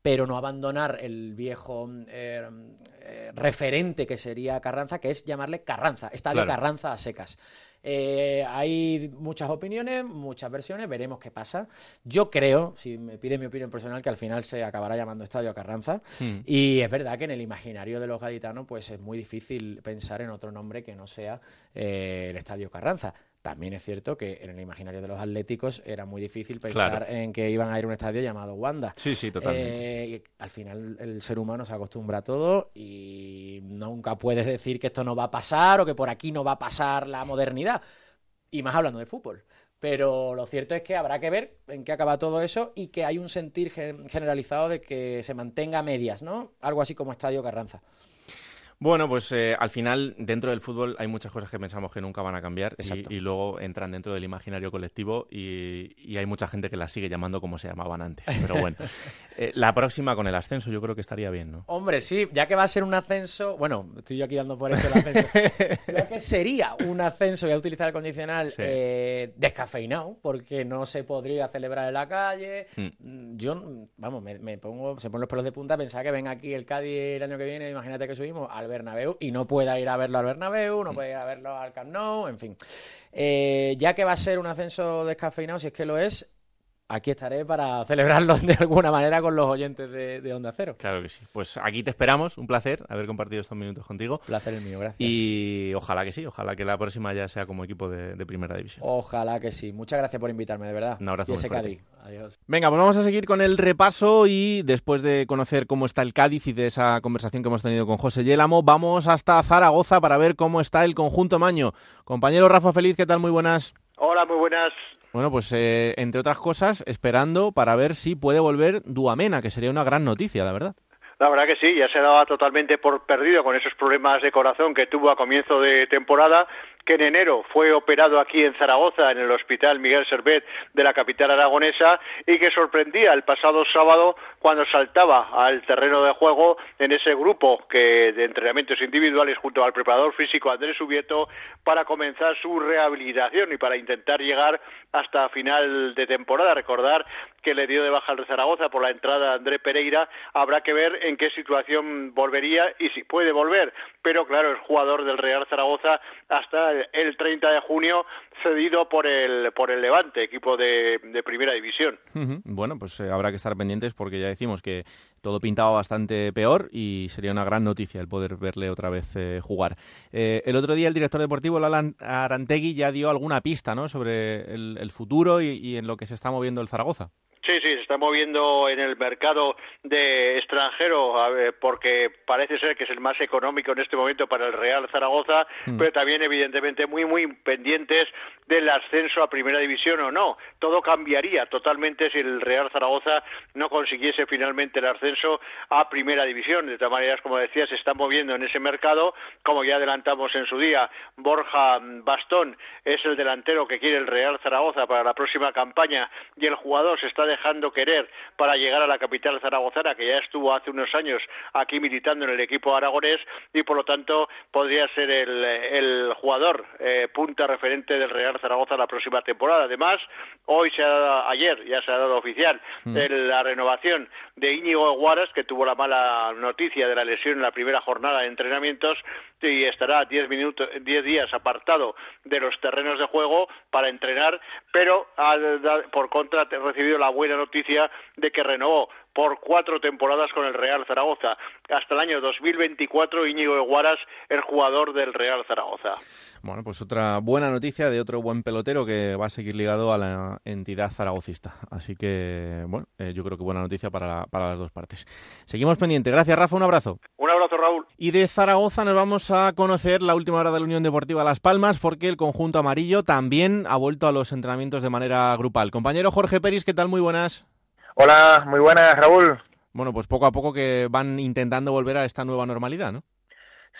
pero no abandonar el viejo eh, referente que sería Carranza, que es llamarle Carranza, Estadio Carranza a secas. Eh, hay muchas opiniones, muchas versiones, veremos qué pasa. Yo creo, si me pide mi opinión personal, que al final se acabará llamando Estadio Carranza. Hmm. Y es verdad que en el imaginario de los gaditanos pues es muy difícil pensar en otro nombre que no sea eh, el Estadio Carranza. También es cierto que en el imaginario de los atléticos era muy difícil pensar en que iban a ir a un estadio llamado Wanda. Sí, sí, totalmente. Eh, al final el ser humano se acostumbra a todo y nunca puedes decir que esto no va a pasar o que por aquí no va a pasar la modernidad. Y más hablando de fútbol. Pero lo cierto es que habrá que ver en qué acaba todo eso y que hay un sentir generalizado de que se mantenga a medias, ¿no? Algo así como Estadio Carranza. Bueno, pues eh, al final dentro del fútbol hay muchas cosas que pensamos que nunca van a cambiar y, luego entran dentro del imaginario colectivo y, hay mucha gente que las sigue llamando como se llamaban antes. Pero bueno, eh, la próxima con el ascenso yo creo que estaría bien, ¿no? Hombre, sí, ya que va a ser un ascenso, bueno, estoy yo aquí dando por eso el ascenso, ya que sería un ascenso, voy a utilizar el condicional eh, descafeinado, porque no se podría celebrar en la calle. Hmm. Mm, yo, vamos, me, pongo, se ponen los pelos de punta, pensar que ven aquí el Cádiz el año que viene, imagínate que subimos al Bernabéu y no pueda ir a verlo al Bernabéu, no puede ir a verlo al Camp Nou, en fin. Eh, ya que va a ser un ascenso descafeinado, si es que lo es, aquí estaré para celebrarlo de alguna manera con los oyentes de, Onda Cero. Claro que sí. Pues aquí te esperamos. Un placer haber compartido estos minutos contigo. Placer el mío, gracias. Y ojalá que sí, ojalá que la próxima ya sea como equipo de, Primera División. Ojalá que sí. Muchas gracias por invitarme, de verdad. Un abrazo. Y ese Cádiz. Adiós. Venga, pues vamos a seguir con el repaso y después de conocer cómo está el Cádiz y de esa conversación que hemos tenido con José Yélamo, vamos hasta Zaragoza para ver cómo está el conjunto Maño. Compañero Rafa Feliz, ¿qué tal? Muy buenas. Hola, muy buenas. Bueno, pues eh, entre otras cosas, esperando para ver si puede volver Duamena, que sería una gran noticia, la verdad. La verdad que sí, ya se daba totalmente por perdido con esos problemas de corazón que tuvo a comienzo de temporada que en enero fue operado aquí en Zaragoza, en el Hospital Miguel Servet de la capital aragonesa, y que sorprendía el pasado sábado cuando saltaba al terreno de juego en ese grupo que de entrenamientos individuales junto al preparador físico Andrés Ubieto para comenzar su rehabilitación y para intentar llegar hasta final de temporada. Recordar que le dio de baja al Zaragoza por la entrada de André Pereira. Habrá que ver en qué situación volvería y si puede volver. Pero claro, el jugador del Real Zaragoza hasta el 30 de junio cedido por el por el Levante, equipo de, primera división. Bueno, pues eh, habrá que estar pendientes porque ya decimos que todo pintaba bastante peor y sería una gran noticia el poder verle otra vez eh, jugar. Eh, el otro día el director deportivo Lalan Arantegui ya dio alguna pista ¿no? sobre el, futuro y en lo que se está moviendo el Zaragoza. Sí, sí, se está moviendo en el mercado de extranjero porque parece ser que es el más económico en este momento para el Real Zaragoza, mm. pero también evidentemente muy muy pendientes del ascenso a Primera División o no. Todo cambiaría totalmente si el Real Zaragoza no consiguiese finalmente el ascenso a Primera División. De todas maneras, como decía, se está moviendo en ese mercado, como ya adelantamos en su día, Borja Bastón es el delantero que quiere el Real Zaragoza para la próxima campaña y el jugador se está dejando querer para llegar a la capital zaragozana, que ya estuvo hace unos años aquí militando en el equipo aragonés y por lo tanto podría ser el, jugador eh, punta referente del Real Zaragoza la próxima temporada. Además, hoy se ha dado, ayer ya se ha dado oficial mm. la renovación de Íñigo Guaras, que tuvo la mala noticia de la lesión en la primera jornada de entrenamientos y estará 10 minutos, 10 días apartado de los terrenos de juego para entrenar, pero ha, por contra ha recibido la buena noticia de que renovó por cuatro temporadas con el Real Zaragoza. Hasta el año 2024, Íñigo Eguaras, el jugador del Real Zaragoza. Bueno, pues otra buena noticia de otro buen pelotero que va a seguir ligado a la entidad zaragocista. Así que, bueno, eh, yo creo que buena noticia para, para las dos partes. Seguimos pendiente. Gracias, Rafa. Un abrazo. Abrazo, Raúl. Y de Zaragoza nos vamos a conocer la última hora de la Unión Deportiva Las Palmas porque el conjunto amarillo también ha vuelto a los entrenamientos de manera grupal. Compañero Jorge Peris, ¿qué tal? Muy buenas. Hola, muy buenas, Raúl. Bueno, pues poco a poco que van intentando volver a esta nueva normalidad, ¿no?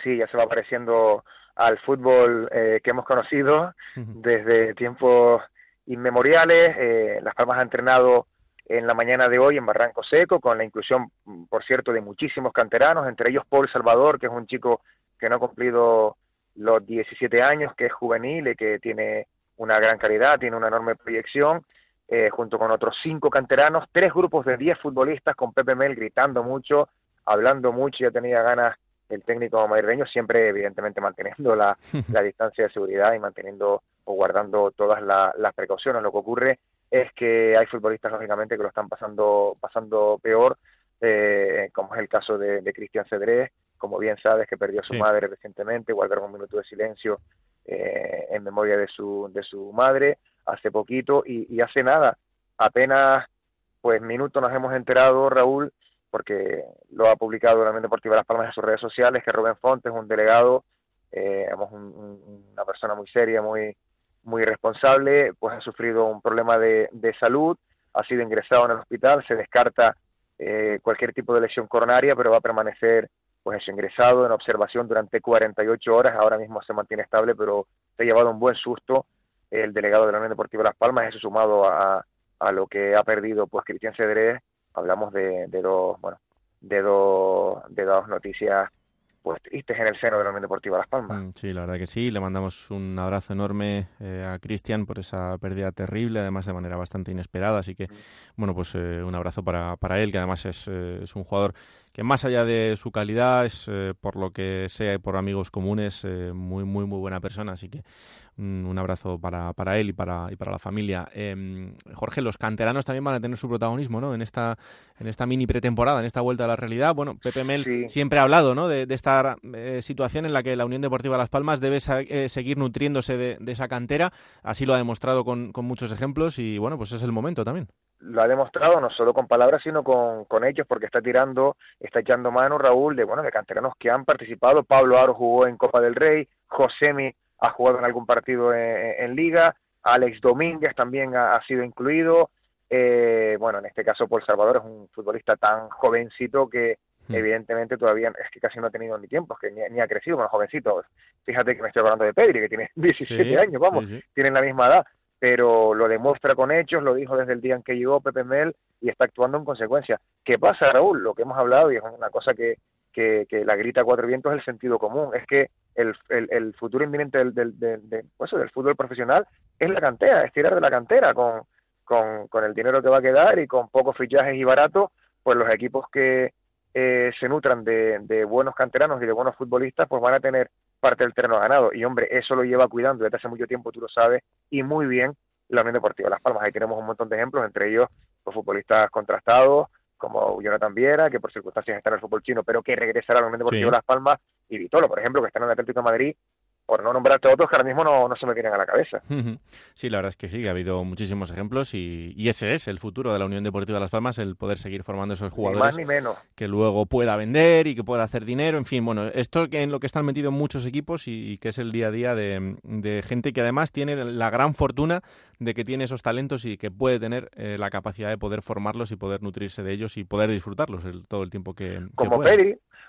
Sí, ya se va apareciendo al fútbol eh, que hemos conocido desde tiempos inmemoriales. Eh, Las Palmas ha entrenado en la mañana de hoy en Barranco Seco, con la inclusión, por cierto, de muchísimos canteranos, entre ellos Paul Salvador, que es un chico que no ha cumplido los 17 años, que es juvenil y que tiene una gran calidad, tiene una enorme proyección, eh, junto con otros cinco canteranos, tres grupos de 10 futbolistas con Pepe Mel gritando mucho, hablando mucho, ya tenía ganas el técnico madrileño, siempre evidentemente manteniendo la, la distancia de seguridad y manteniendo o guardando todas las precauciones. Lo que ocurre es que hay futbolistas, lógicamente, que lo están pasando, pasando peor, eh, como es el caso de, de Cristian Cedrés, como bien sabes, que perdió a su madre recientemente, guardar un minuto de silencio eh, en memoria de su, de su madre hace poquito y, y hace nada, apenas pues minutos nos hemos enterado, Raúl, porque lo ha publicado la Unión Deportiva de Las Palmas en sus redes sociales, que Rubén Fontes, un delegado, eh, una persona muy seria, muy, muy responsable, pues ha sufrido un problema de, de salud, ha sido ingresado en el hospital, se descarta eh, cualquier tipo de lesión coronaria, pero va a permanecer pues ingresado en observación durante 48 horas, ahora mismo se mantiene estable, pero se ha llevado un buen susto el delegado de la Unión Deportiva Las Palmas, eso sumado a, a lo que ha perdido pues Cristian Cedrés, hablamos de, de dos, bueno, de dos, de dos noticias pues tristes en el seno de la Unión Deportiva Las Palmas. Mm, sí, la verdad que sí. Le mandamos un abrazo enorme eh, a Cristian por esa pérdida terrible, además de manera bastante inesperada. Así que, bueno, pues eh, un abrazo para, para él, que además es, eh, es un jugador que más allá de su calidad, es eh, por lo que sea y por amigos comunes, eh, muy, muy, muy buena persona. Así que un, un abrazo para, para, él y para, y para la familia. Eh, Jorge, los canteranos también van a tener su protagonismo ¿no? en, esta, en esta mini pretemporada, en esta vuelta a la realidad. Bueno, Pepe Mel Sí. siempre ha hablado ¿no? de, de esta eh, situación en la que la Unión Deportiva Las Palmas debe seguir nutriéndose de, de esa cantera. Así lo ha demostrado con, con muchos ejemplos y bueno, pues es el momento también. Lo ha demostrado no solo con palabras sino con, con hechos porque está tirando, está echando mano Raúl de bueno de canteranos que han participado, Pablo Aro jugó en Copa del Rey, Josemi ha jugado en algún partido en, en Liga, Alex Domínguez también ha, ha sido incluido, eh, bueno en este caso Paul Salvador es un futbolista tan jovencito que Mm. evidentemente todavía es que casi no ha tenido ni tiempo, es que ni, ni ha crecido con jovencito, fíjate que me estoy hablando de Pedri que tiene 17 Sí, años, vamos, sí. tienen la misma edad, pero lo demuestra con hechos, lo dijo desde el día en que llegó Pepe Mel y está actuando en consecuencia. ¿Qué pasa, Raúl? Lo que hemos hablado, y es una cosa que, que, que la grita cuatro vientos, es el sentido común. Es que el, el, futuro inminente del, del, del, pues, del fútbol profesional es la cantera, es tirar de la cantera con, con, con el dinero que va a quedar y con pocos fichajes y baratos, pues los equipos que eh, se nutran de, de buenos canteranos y de buenos futbolistas, pues van a tener parte del terreno ganado. Y hombre, eso lo lleva cuidando desde hace mucho tiempo, tú lo sabes, y muy bien la Unión Deportiva Las Palmas. Ahí tenemos un montón de ejemplos, entre ellos los futbolistas contrastados, como Jonathan Viera, que por circunstancias está en el fútbol chino, pero que regresará a la Unión Deportiva Sí. Las Palmas, y Vitolo, por ejemplo, que está en el Atlético de Madrid, por no nombrarte otros que ahora mismo no, no se me vienen a la cabeza. Sí, la verdad es que sí, que ha habido muchísimos ejemplos y, y ese es el futuro de la Unión Deportiva Las Palmas, el poder seguir formando esos Ni más jugadores ni menos. que luego pueda vender y que pueda hacer dinero, en fin, bueno, esto en lo que están metidos muchos equipos y, y que es el día a día de, de gente que además tiene la gran fortuna de que tiene esos talentos y que puede tener eh, la capacidad de poder formarlos y poder nutrirse de ellos y poder disfrutarlos el- todo el tiempo que, que como puedan.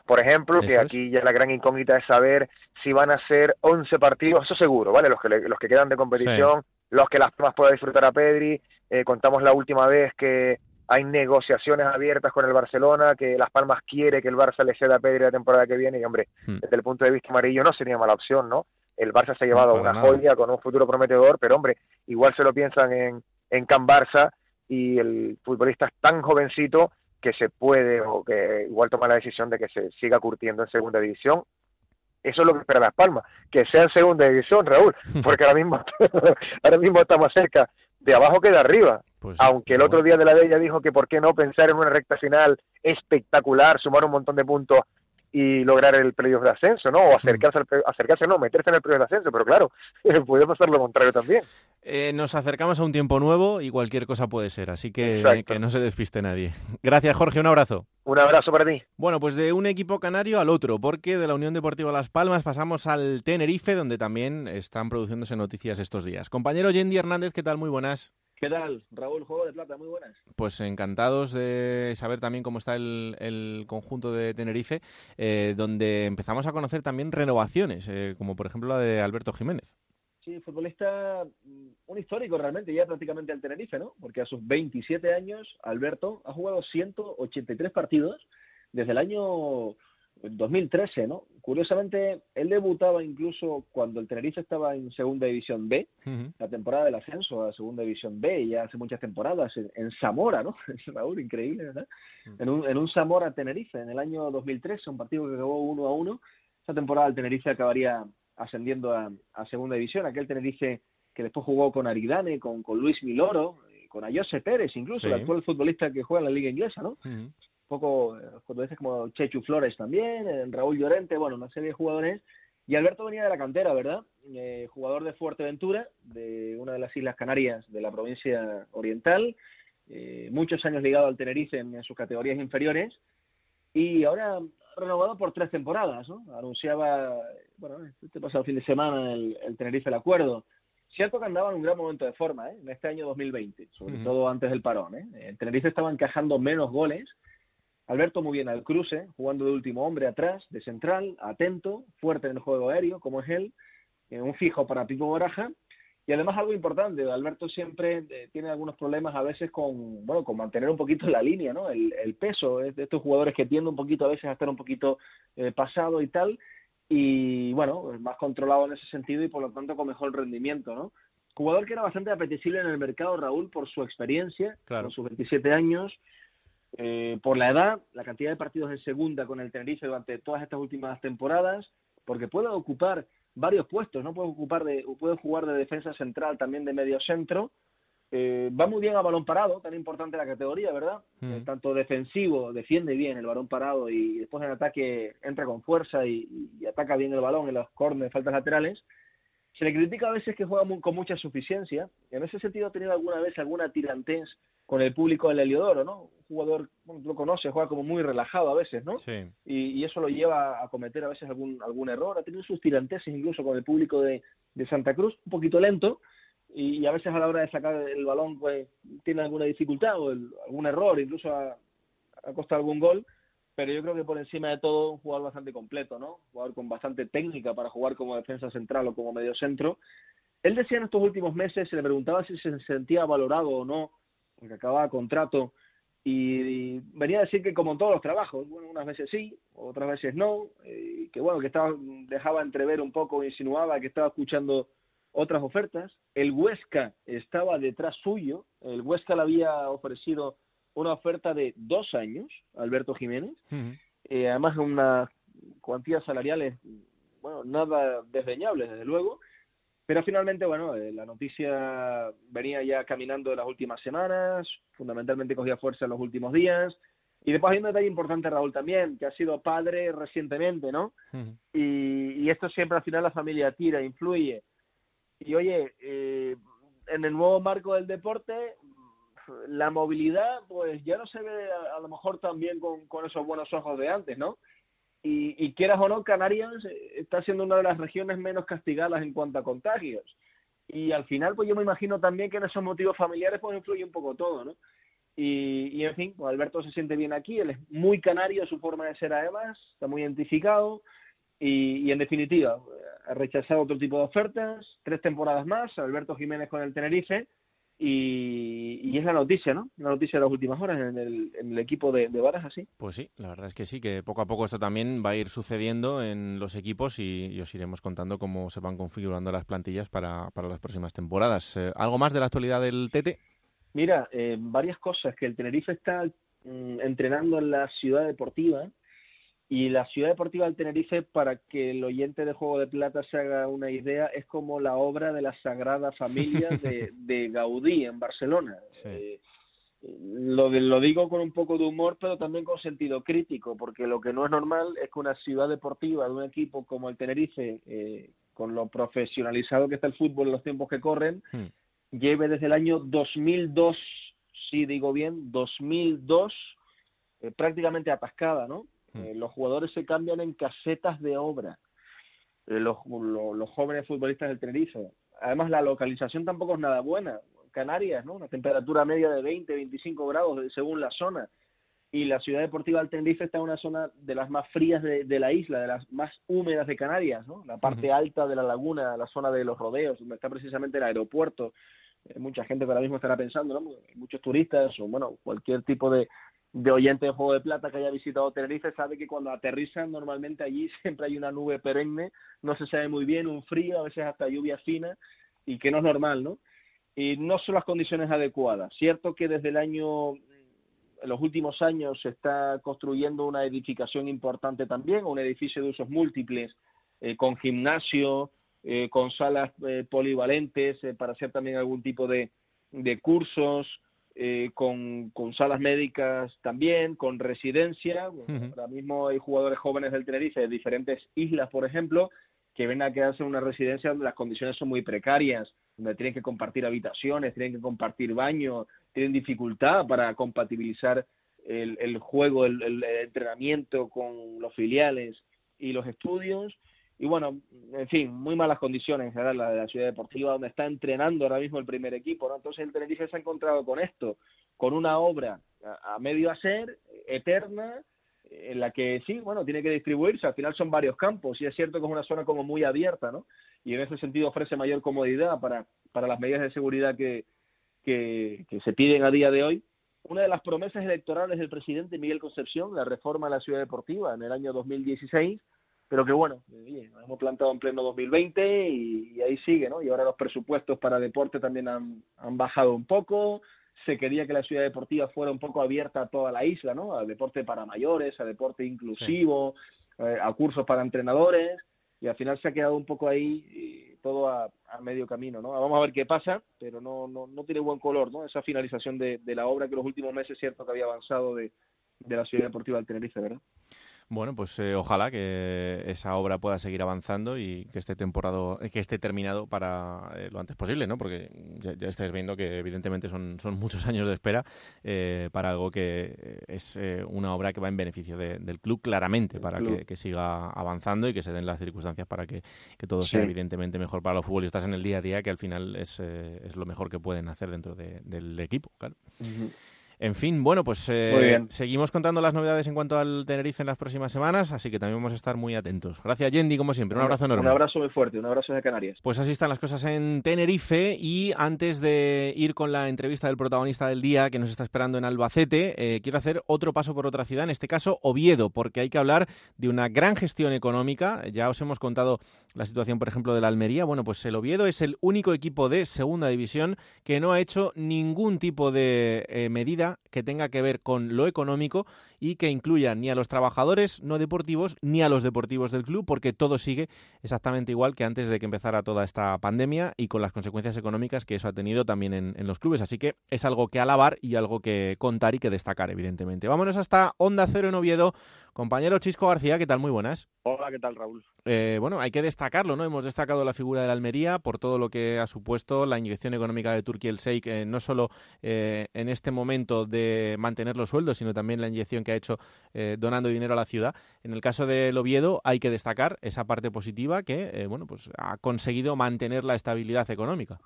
Por ejemplo, que aquí ya la gran incógnita es saber si van a ser 11 partidos, eso seguro, ¿vale? Los que, le- los que quedan de competición, los que las Palmas pueda disfrutar a Pedri. Eh, contamos la última vez que hay negociaciones abiertas con el Barcelona, que Las Palmas quiere que el Barça le ceda a Pedri la temporada que viene, y hombre, Hmm. desde el punto de vista amarillo no sería mala opción, ¿no? El Barça se ha llevado No, una nada. joya con un futuro prometedor, pero hombre, igual se lo piensan en, en Can Barça y el futbolista es tan jovencito que se puede o que igual toma la decisión de que se siga curtiendo en segunda división. Eso es lo que espera Las Palmas, que sea en segunda división, Raúl, porque ahora mismo, ahora mismo está más cerca de abajo que de arriba. Pues Aunque el otro día de la Bella dijo que por qué no pensar en una recta final espectacular, sumar un montón de puntos y lograr el playoff de ascenso, ¿no? O acercarse, al, acercarse no, meterse en el playoff de ascenso, pero claro, puede pasar lo contrario también. Eh, nos acercamos a un tiempo nuevo y cualquier cosa puede ser, así que que no se despiste nadie. Gracias, Jorge, un abrazo. Un abrazo para ti. Bueno, pues de un equipo canario al otro, porque de la Unión Deportiva Las Palmas pasamos al Tenerife, donde también están produciéndose noticias estos días. Compañero Yendi Hernández, ¿qué tal? Muy buenas. ¿Qué tal, Raúl? Juego de Plata, muy buenas. Pues encantados de saber también cómo está el, conjunto de Tenerife, eh, donde empezamos a conocer también renovaciones, eh, como por ejemplo la de Alberto Jiménez. Sí, futbolista, mm, un histórico realmente, ya prácticamente al Tenerife, ¿no? Porque a sus 27 años, Alberto ha jugado 183 partidos desde el año 2013, ¿no? Curiosamente, él debutaba incluso cuando el Tenerife estaba en Segunda División B, la temporada del ascenso a Segunda División B, ya hace muchas temporadas, en, Zamora, ¿no? Raúl, increíble, ¿verdad? en, un, en un Zamora Tenerife, en el año 2013, un partido que acabó uno a uno. Esa temporada el Tenerife acabaría ascendiendo a, Segunda División, aquel Tenerife que después jugó con Aridane, con, con Luis Miloro, eh, con Ayose Pérez, incluso, el actual futbolista que juega en la Liga Inglesa, ¿no? Poco futbolistas como Chechu Flores también, eh, Raúl Llorente, bueno, una serie de jugadores. Y Alberto venía de la cantera, ¿verdad? Eh, jugador de Fuerteventura, de una de las Islas Canarias de la provincia oriental, eh, muchos años ligado al Tenerife en, sus categorías inferiores, y ahora renovado por tres temporadas, ¿no? Anunciaba, bueno, este pasado fin de semana el, Tenerife el acuerdo. Cierto que andaba en un gran momento de forma, ¿eh? En este año 2020, sobre todo antes del parón, ¿eh? El Tenerife estaba encajando menos goles, Alberto muy bien al cruce, jugando de último hombre atrás, de central, atento, fuerte en el juego aéreo, como es él, eh, un fijo para Pipo Baraja. Y además algo importante, Alberto siempre eh, tiene algunos problemas a veces con, bueno, con mantener un poquito la línea, ¿no? El, peso es de estos jugadores que tienden un poquito a veces a estar un poquito eh, pasado y tal, y bueno, más controlado en ese sentido y por lo tanto con mejor rendimiento, ¿no? Jugador que era bastante apetecible en el mercado, Raúl, por su experiencia, con sus 27 años, eh, por la edad, la cantidad de partidos en segunda con el Tenerife durante todas estas últimas temporadas, porque puede ocupar varios puestos, no puede ocupar de, puede jugar de defensa central, también de medio centro. Eh, va muy bien a balón parado, tan importante la categoría, ¿verdad? Mm. Eh, tanto defensivo, defiende bien el balón parado y después en ataque entra con fuerza y, ataca bien el balón en los corners, faltas laterales. Se le critica a veces que juega con mucha suficiencia. En ese sentido ha tenido alguna vez alguna tirantez con el público del Heliodoro, ¿no? Un jugador, bueno, tú lo conoces, juega como muy relajado a veces, ¿no? Sí. Y, eso lo lleva a cometer a veces algún, algún error. Ha tenido sus tiranteses incluso con el público de, Santa Cruz, un poquito lento, y, a veces a la hora de sacar el balón, pues tiene alguna dificultad o algún error, incluso a, a costa de algún gol. Pero yo creo que por encima de todo, un jugador bastante completo, ¿no? Un jugador con bastante técnica para jugar como defensa central o como medio centro. Él decía en estos últimos meses, se le preguntaba si se sentía valorado o no porque acababa contrato y, venía a decir que como en todos los trabajos, bueno, unas veces sí, otras veces no, y que bueno, que estaba, dejaba entrever un poco, insinuaba que estaba escuchando otras ofertas. El Huesca estaba detrás suyo, el Huesca le había ofrecido una oferta de dos años Alberto Jiménez, eh, además de unas cuantías salariales, bueno, nada desdeñables, desde luego, pero finalmente, bueno, eh, la noticia venía ya caminando en las últimas semanas, fundamentalmente cogía fuerza en los últimos días. Y después hay un detalle importante, Raúl, también, que ha sido padre recientemente, ¿no? y, esto siempre al final la familia tira, influye. Y oye, eh, en el nuevo marco del deporte, la movilidad, pues ya no se ve a, lo mejor también con, con esos buenos ojos de antes, ¿no? Y, quieras o no, Canarias eh, está siendo una de las regiones menos castigadas en cuanto a contagios. Y al final, pues yo me imagino también que en esos motivos familiares pues influye un poco todo, ¿no? Y, en fin, pues Alberto se siente bien aquí, él es muy canario, su forma de ser además, está muy identificado y, y en definitiva, ha rechazado otro tipo de ofertas, tres temporadas más, Alberto Jiménez con el Tenerife y, es la noticia, ¿no? La noticia de las últimas horas en el, equipo de, de Varas, así. Pues sí, la verdad es que sí, que poco a poco esto también va a ir sucediendo en los equipos y, os iremos contando cómo se van configurando las plantillas para, para las próximas temporadas. Eh, ¿Algo más de la actualidad del Tete? Mira, eh, varias cosas. Que el Tenerife está mm, entrenando en la ciudad deportiva Y la Ciudad Deportiva del Tenerife, para que el oyente de Juego de Plata se haga una idea, es como la obra de la Sagrada Familia de, de Gaudí en Barcelona. Eh, lo, lo digo con un poco de humor, pero también con sentido crítico, porque lo que no es normal es que una ciudad deportiva de un equipo como el Tenerife, eh, con lo profesionalizado que está el fútbol en los tiempos que corren, hmm. lleve desde el año 2002, si digo bien, 2002, eh, prácticamente atascada, ¿no? Eh, los jugadores se cambian en casetas de obra, los, los jóvenes futbolistas del Tenerife. Además, la localización tampoco es nada buena. Canarias, ¿no? Una temperatura media de 20, 25 grados según la zona. Y la ciudad deportiva del Tenerife está en una zona de las más frías de, la isla, de las más húmedas de Canarias, ¿no? La parte alta de la laguna, la zona de los rodeos, donde está precisamente el aeropuerto. Eh, mucha gente que ahora mismo estará pensando, ¿no? Muchos turistas o, bueno, cualquier tipo de, de oyente de Juego de Plata que haya visitado Tenerife sabe que cuando aterrizan normalmente allí siempre hay una nube perenne, no se sabe muy bien, un frío, a veces hasta lluvia fina, y que no es normal, ¿no? y no son las condiciones adecuadas. Cierto que desde el año, en los últimos años se está construyendo una edificación importante también, un edificio de usos múltiples, eh, con gimnasio, eh, con salas eh, polivalentes para hacer también algún tipo de, de cursos, con, con, salas médicas también, con residencia. Ahora mismo hay jugadores jóvenes del Tenerife de diferentes islas, por ejemplo, que ven a quedarse en una residencia donde las condiciones son muy precarias, donde tienen que compartir habitaciones, tienen que compartir baños, tienen dificultad para compatibilizar el, el juego, el, entrenamiento con los filiales y los estudios. Y bueno, en fin, muy malas condiciones en general la de la ciudad deportiva, donde está entrenando ahora mismo el primer equipo. ¿no? Entonces el Tenerife se ha encontrado con esto, con una obra a medio hacer, eterna, en la que sí, bueno, tiene que distribuirse, al final son varios campos y es cierto que es una zona como muy abierta, ¿no? Y en ese sentido ofrece mayor comodidad para, para las medidas de seguridad que, que, se piden a día de hoy. Una de las promesas electorales del presidente Miguel Concepción, la reforma de la ciudad deportiva en el año 2016, pero que bueno, hemos plantado en pleno 2020 y, y, ahí sigue, ¿no? Y ahora los presupuestos para deporte también han, han bajado un poco, se quería que la ciudad deportiva fuera un poco abierta a toda la isla, ¿no? A deporte para mayores, a deporte inclusivo, eh, a cursos para entrenadores, y al final se ha quedado un poco ahí todo a, medio camino, ¿no? Vamos a ver qué pasa, pero no, no, no tiene buen color, ¿no? Esa finalización de, de la obra que los últimos meses es cierto que había avanzado de, de la ciudad deportiva del Tenerife, ¿verdad? Bueno, pues eh, ojalá que esa obra pueda seguir avanzando y que esté temporado, que esté terminado para eh, lo antes posible, ¿no? Porque ya, estáis viendo que evidentemente son, son muchos años de espera eh, para algo que es una obra que va en beneficio del club claramente, para Que, siga avanzando y que se den las circunstancias para que, todo sea evidentemente mejor para los futbolistas en el día a día, que al final es, es lo mejor que pueden hacer dentro del equipo, claro. En fin, bueno, pues eh, seguimos contando las novedades en cuanto al Tenerife en las próximas semanas, así que también vamos a estar muy atentos. Gracias, Yendi, como siempre. Un abrazo enorme. Un abrazo muy fuerte, un abrazo de Canarias. Pues así están las cosas en Tenerife y antes de ir con la entrevista del protagonista del día que nos está esperando en Albacete, eh, quiero hacer otro paso por otra ciudad, en este caso Oviedo, porque hay que hablar de una gran gestión económica. Ya os hemos contado la situación, por ejemplo, de la Almería. Bueno, pues el Oviedo es el único equipo de segunda división que no ha hecho ningún tipo de eh, medida que tenga que ver con lo económico y que incluya ni a los trabajadores no deportivos ni a los deportivos del club, porque todo sigue exactamente igual que antes de que empezara toda esta pandemia y con las consecuencias económicas que eso ha tenido también en, los clubes. Así que es algo que alabar y algo que contar y que destacar, evidentemente. Vámonos hasta Onda Cero en Oviedo Compañero Chisco García, ¿qué tal? Muy buenas. Hola, ¿qué tal, Raúl? Eh, bueno, hay que destacarlo, ¿no? Hemos destacado la figura de la Almería por todo lo que ha supuesto la inyección económica de Turquía el Sheikh, eh, no solo eh, en este momento de mantener los sueldos, sino también la inyección que ha hecho donando dinero a la ciudad. En el caso del Oviedo hay que destacar esa parte positiva que, bueno, pues ha conseguido mantener la estabilidad económica.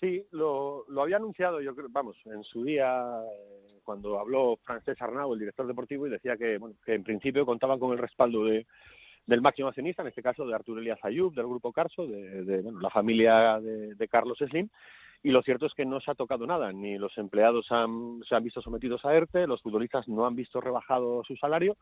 Sí, lo, lo había anunciado, yo creo, vamos, en su día, eh, cuando habló Francés Arnau, el director deportivo, y decía que, bueno, que en principio contaban con el respaldo de, del máximo accionista, en este caso de Arturo Elías Ayub, del grupo Carso, de, la familia de, de, Carlos Slim, y lo cierto es que no se ha tocado nada, ni los empleados han, se han visto sometidos a ERTE, los futbolistas no han visto rebajado su salario,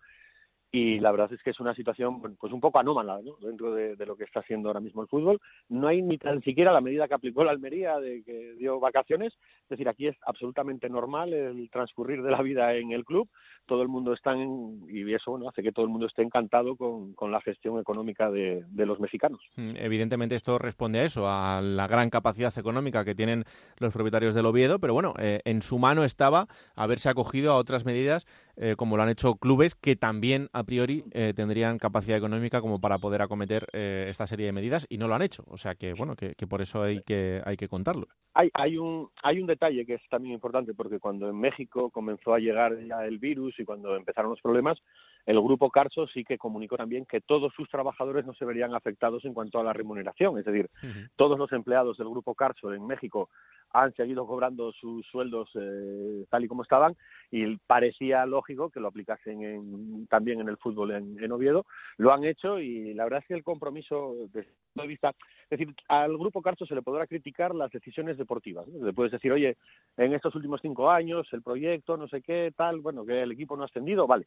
y la verdad es que es una situación pues un poco anómala dentro de, lo que está haciendo ahora mismo el fútbol. No hay ni tan siquiera la medida que aplicó la Almería de que dio vacaciones, es decir, aquí es absolutamente normal el transcurrir de la vida en el club, todo el mundo está en, y eso bueno, hace que todo el mundo esté encantado con, la gestión económica de, los mexicanos. Mm, evidentemente esto responde a eso, a la gran capacidad económica que tienen los propietarios del Oviedo, pero bueno, eh, en su mano estaba haberse acogido a otras medidas eh, como lo han hecho clubes que también priori eh, tendrían capacidad económica como para poder acometer eh, esta serie de medidas y no lo han hecho. O sea que bueno, que, por eso hay que hay que contarlo. Hay, hay un hay un detalle que es también importante porque cuando en México comenzó a llegar ya el virus y cuando empezaron los problemas, el grupo Carso sí que comunicó también que todos sus trabajadores no se verían afectados en cuanto a la remuneración, es decir, todos los empleados del grupo Carso en México han seguido cobrando sus sueldos eh, tal y como estaban y parecía lógico que lo aplicasen también en el fútbol en, Oviedo. Lo han hecho y la verdad es que el compromiso desde el punto de vista, es decir, al grupo Carso se le podrá criticar las decisiones deportivas. Le puedes decir, oye, en estos últimos cinco años el proyecto, no sé qué, tal, bueno, que el equipo no ha ascendido, vale,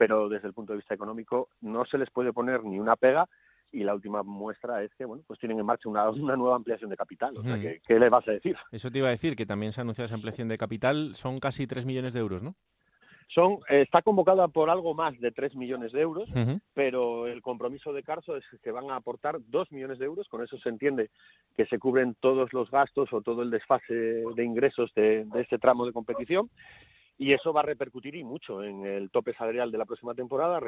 pero desde el punto de vista económico no se les puede poner ni una pega y la última muestra es que bueno pues tienen en marcha una, una nueva ampliación de capital o sea ¿qué, ¿qué, le vas a decir eso te iba a decir que también se ha anunciado esa ampliación de capital son casi 3 millones de euros no son está convocada por algo más de 3 millones de euros pero el compromiso de Carso es que van a aportar 2 millones de euros con eso se entiende que se cubren todos los gastos o todo el desfase de ingresos de, de este tramo de competición y eso va a repercutir y mucho en el tope salarial de la próxima temporada.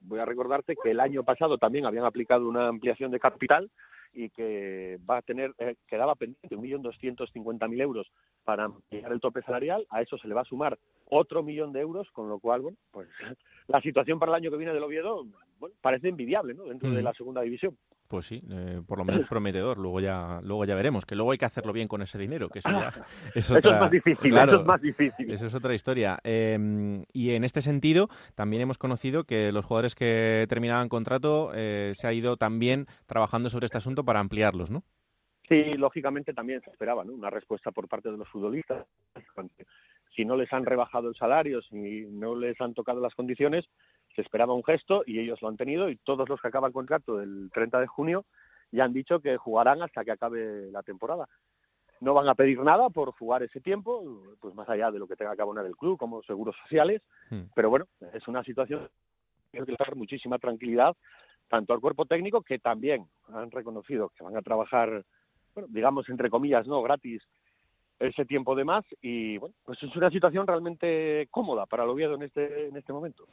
voy a recordarte que el año pasado también habían aplicado una ampliación de capital y que va a tener, eh, quedaba pendiente un millón doscientos cincuenta mil euros para ampliar el tope salarial, a eso se le va a sumar otro millón de euros, con lo cual, bueno, pues la situación para el año que viene del Oviedo, bueno, parece envidiable, ¿no? Dentro de la segunda división. Pues sí, eh, por lo menos prometedor. Luego ya, luego ya veremos. Que luego hay que hacerlo bien con ese dinero, que eso ya es otra... Eso es más difícil. eso es más difícil. Eso es otra historia. Em, y en este sentido, también hemos conocido que los jugadores que terminaban contrato eh, se ha ido también trabajando sobre este asunto para ampliarlos, ¿no? Sí, lógicamente también se esperaba ¿no? una respuesta por parte de los futbolistas. Si no les han rebajado el salario, si no les han tocado las condiciones, se esperaba un gesto y ellos lo han tenido y todos los que acaban el contrato el 30 de junio ya han dicho que jugarán hasta que acabe la temporada. No van a pedir nada por jugar ese tiempo, pues más allá de lo que tenga que abonar el club, como seguros sociales, hmm. pero bueno, es una situación que que dar muchísima tranquilidad tanto al cuerpo técnico que también han reconocido que van a trabajar, bueno, digamos entre comillas, no gratis ese tiempo de más y bueno, pues es una situación realmente cómoda para el Oviedo en este en este momento.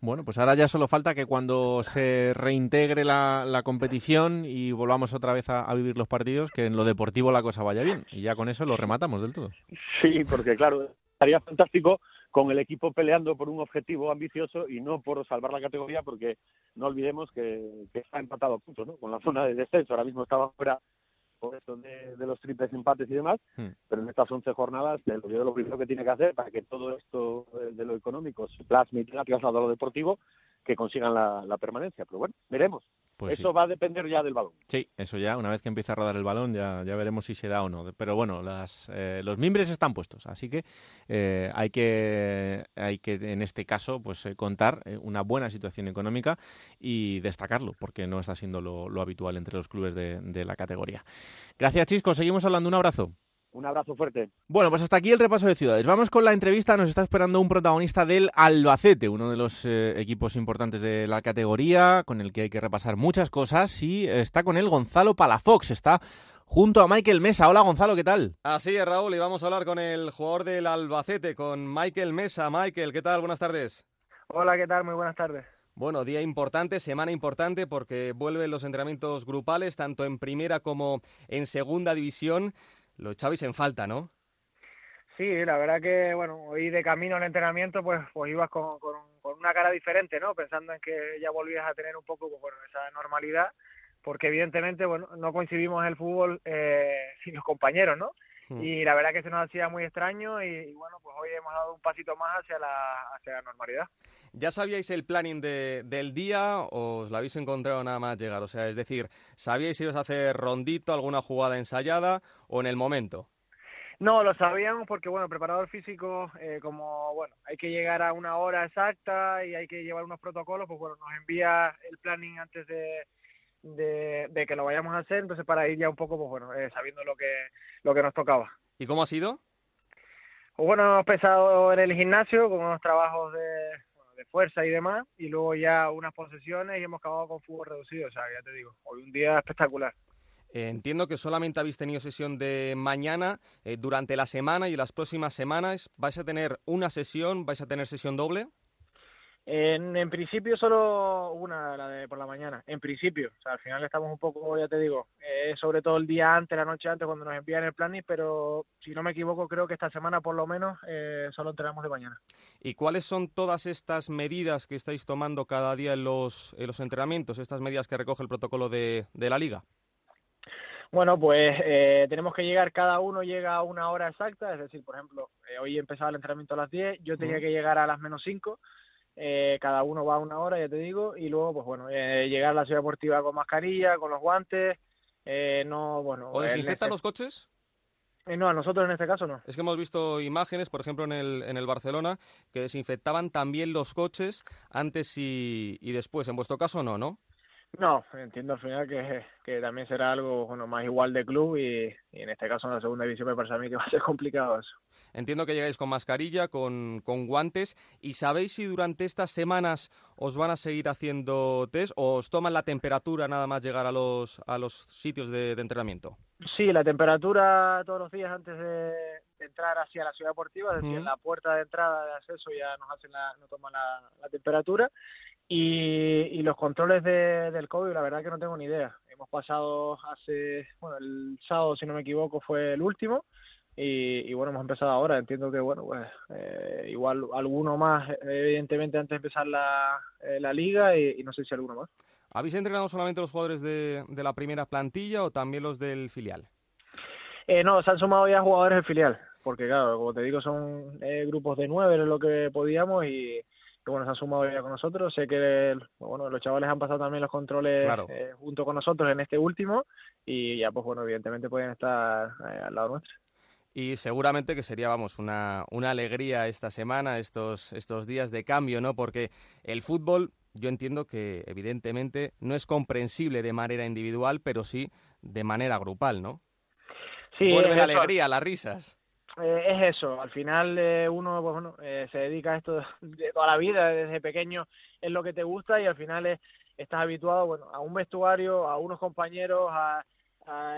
Bueno, pues ahora ya solo falta que cuando se reintegre la, competición y volvamos otra vez a, vivir los partidos, que en lo deportivo la cosa vaya bien. Y ya con eso lo rematamos del todo. Sí, porque claro, estaría fantástico con el equipo peleando por un objetivo ambicioso y no por salvar la categoría, porque no olvidemos que, está empatado a puntos, ¿no? Con la zona de descenso. Ahora mismo estaba fuera por esto de, los triples empates y demás, hmm. pero en estas 11 jornadas el lo primero que tiene que hacer para que todo esto de lo económico se plasme y tenga trasladado a lo deportivo, que consigan la permanencia. Pero bueno, veremos. Pues eso va a depender ya del balón. Sí, eso ya, una vez que empiece a rodar el balón, ya, ya veremos si se da o no. Pero bueno, las, eh, los mimbres están puestos, así que eh, hay que, hay que en este caso, pues eh, contar una buena situación económica y destacarlo, porque no está siendo lo, lo habitual entre los clubes de, de la categoría. Gracias, Chisco. Seguimos hablando. Un abrazo. Un abrazo fuerte. Bueno, pues hasta aquí el repaso de ciudades. Vamos con la entrevista. Nos está esperando un protagonista del Albacete, uno de los eh, equipos importantes de la categoría, con el que hay que repasar muchas cosas. Y está con él Gonzalo Palafox. Está junto a Michael Mesa. Hola Gonzalo, ¿qué tal? Así es, Raúl, y vamos a hablar con el jugador del Albacete, con Michael Mesa. Michael, ¿qué tal? Buenas tardes. Hola, ¿qué tal? Muy buenas tardes. Bueno, día importante, semana importante porque vuelven los entrenamientos grupales, tanto en primera como en segunda división. Lo echabais en falta, ¿no? Sí, la verdad que, bueno, hoy de camino al entrenamiento, pues, pues ibas con, con, una cara diferente, ¿no? Pensando en que ya volvías a tener un poco, pues, bueno, esa normalidad, porque evidentemente, bueno, no coincidimos en el fútbol eh, sin los compañeros, ¿no? Hmm. Y la verdad que se nos hacía muy extraño y, bueno, pues hoy hemos dado un pasito más hacia la, hacia la normalidad. ¿Ya sabíais el planning de, del día o os lo habéis encontrado nada más llegar? O sea, es decir, ¿sabíais si ibas a hacer rondito, alguna jugada ensayada o en el momento? No, lo sabíamos porque, bueno, preparador físico, eh, como, bueno, hay que llegar a una hora exacta y hay que llevar unos protocolos, pues, bueno, nos envía el planning antes de, de, que lo vayamos a hacer, entonces para ir ya un poco, pues, bueno, eh, sabiendo lo que, lo que nos tocaba. ¿Y cómo ha sido? Pues, bueno, hemos empezado en el gimnasio con unos trabajos de, de fuerza y demás, y luego ya unas posesiones y hemos acabado con fútbol reducido, o sea, ya te digo, hoy un día espectacular. Eh, entiendo que solamente habéis tenido sesión de mañana. Eh, durante la semana y las próximas semanas, ¿vais a tener una sesión? ¿Vais a tener sesión doble? En, principio solo una, la de por la mañana. En principio, o sea, al final estamos un poco, ya te digo, eh, sobre todo el día antes, la noche antes, cuando nos envían el planning, pero si no me equivoco, creo que esta semana por lo menos solo entrenamos de mañana. ¿Y cuáles son todas estas medidas que estáis tomando cada día en los, en los entrenamientos, estas medidas que recoge el protocolo de, de la liga? Bueno, pues eh, tenemos que llegar, cada uno llega a una hora exacta, es decir, por ejemplo, eh, hoy empezaba el entrenamiento a las 10, yo tenía que llegar a las menos 5, eh, cada uno va a una hora, ya te digo, y luego, pues bueno, llegar a la ciudad deportiva con mascarilla, con los guantes, no, bueno... ¿O desinfectan los coches? no, a nosotros en este caso no. Es que hemos visto imágenes, por ejemplo, en el, en el Barcelona, que desinfectaban también los coches antes y, y después. En vuestro caso no, ¿no? No, entiendo al final que, que también será algo bueno, más igual de club y, en este caso en la segunda división me parece a mí que va a ser complicado eso. Entiendo que llegáis con mascarilla, con, con guantes y ¿sabéis si durante estas semanas os van a seguir haciendo test o os toman la temperatura nada más llegar a los, a los sitios de, entrenamiento? Sí, la temperatura todos los días antes de, entrar hacia la ciudad deportiva, es decir, en la puerta de entrada de acceso ya nos hacen la, nos toman la temperatura y, y los controles de, del COVID, la verdad que no tengo ni idea. Hemos pasado hace, bueno, el sábado, si no me equivoco, fue el último. Y, y bueno, hemos empezado ahora. Entiendo que, bueno, pues eh, igual alguno más, evidentemente, antes de empezar la, eh, la liga y, no sé si alguno más. ¿Habéis entrenado solamente los jugadores de, de la primera plantilla o también los del filial? Eh, no, se han sumado ya jugadores del filial, porque claro, como te digo, son eh, grupos de nueve, es lo que podíamos y, que bueno, se han sumado ya con nosotros. Sé que bueno, los chavales han pasado también los controles eh, junto con nosotros en este último y ya, pues bueno, evidentemente pueden estar eh, al lado nuestro. Y seguramente que sería, vamos, una, una alegría esta semana, estos, estos días de cambio, ¿no? Porque el fútbol, yo entiendo que evidentemente no es comprensible de manera individual, pero sí de manera grupal, ¿no? Sí, Vuelve la alegría, las risas. Eh, es eso, al final eh, uno pues, bueno, eh, se dedica a esto de toda la vida, desde pequeño es lo que te gusta y al final es, estás habituado bueno, a un vestuario, a unos compañeros, a,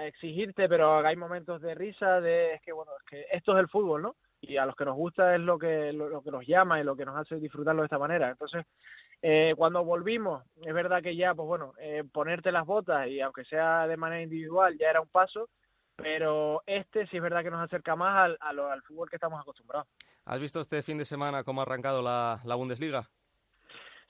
exigirte, pero hay momentos de risa, de es que bueno, es que esto es el fútbol, ¿no? Y a los que nos gusta es lo que, lo, que nos llama y lo que nos hace disfrutarlo de esta manera. Entonces, eh, cuando volvimos, es verdad que ya, pues bueno, eh, ponerte las botas y aunque sea de manera individual, ya era un paso, pero este sí es verdad que nos acerca más al, al, fútbol que estamos acostumbrados. ¿Has visto este fin de semana cómo ha arrancado la, la Bundesliga?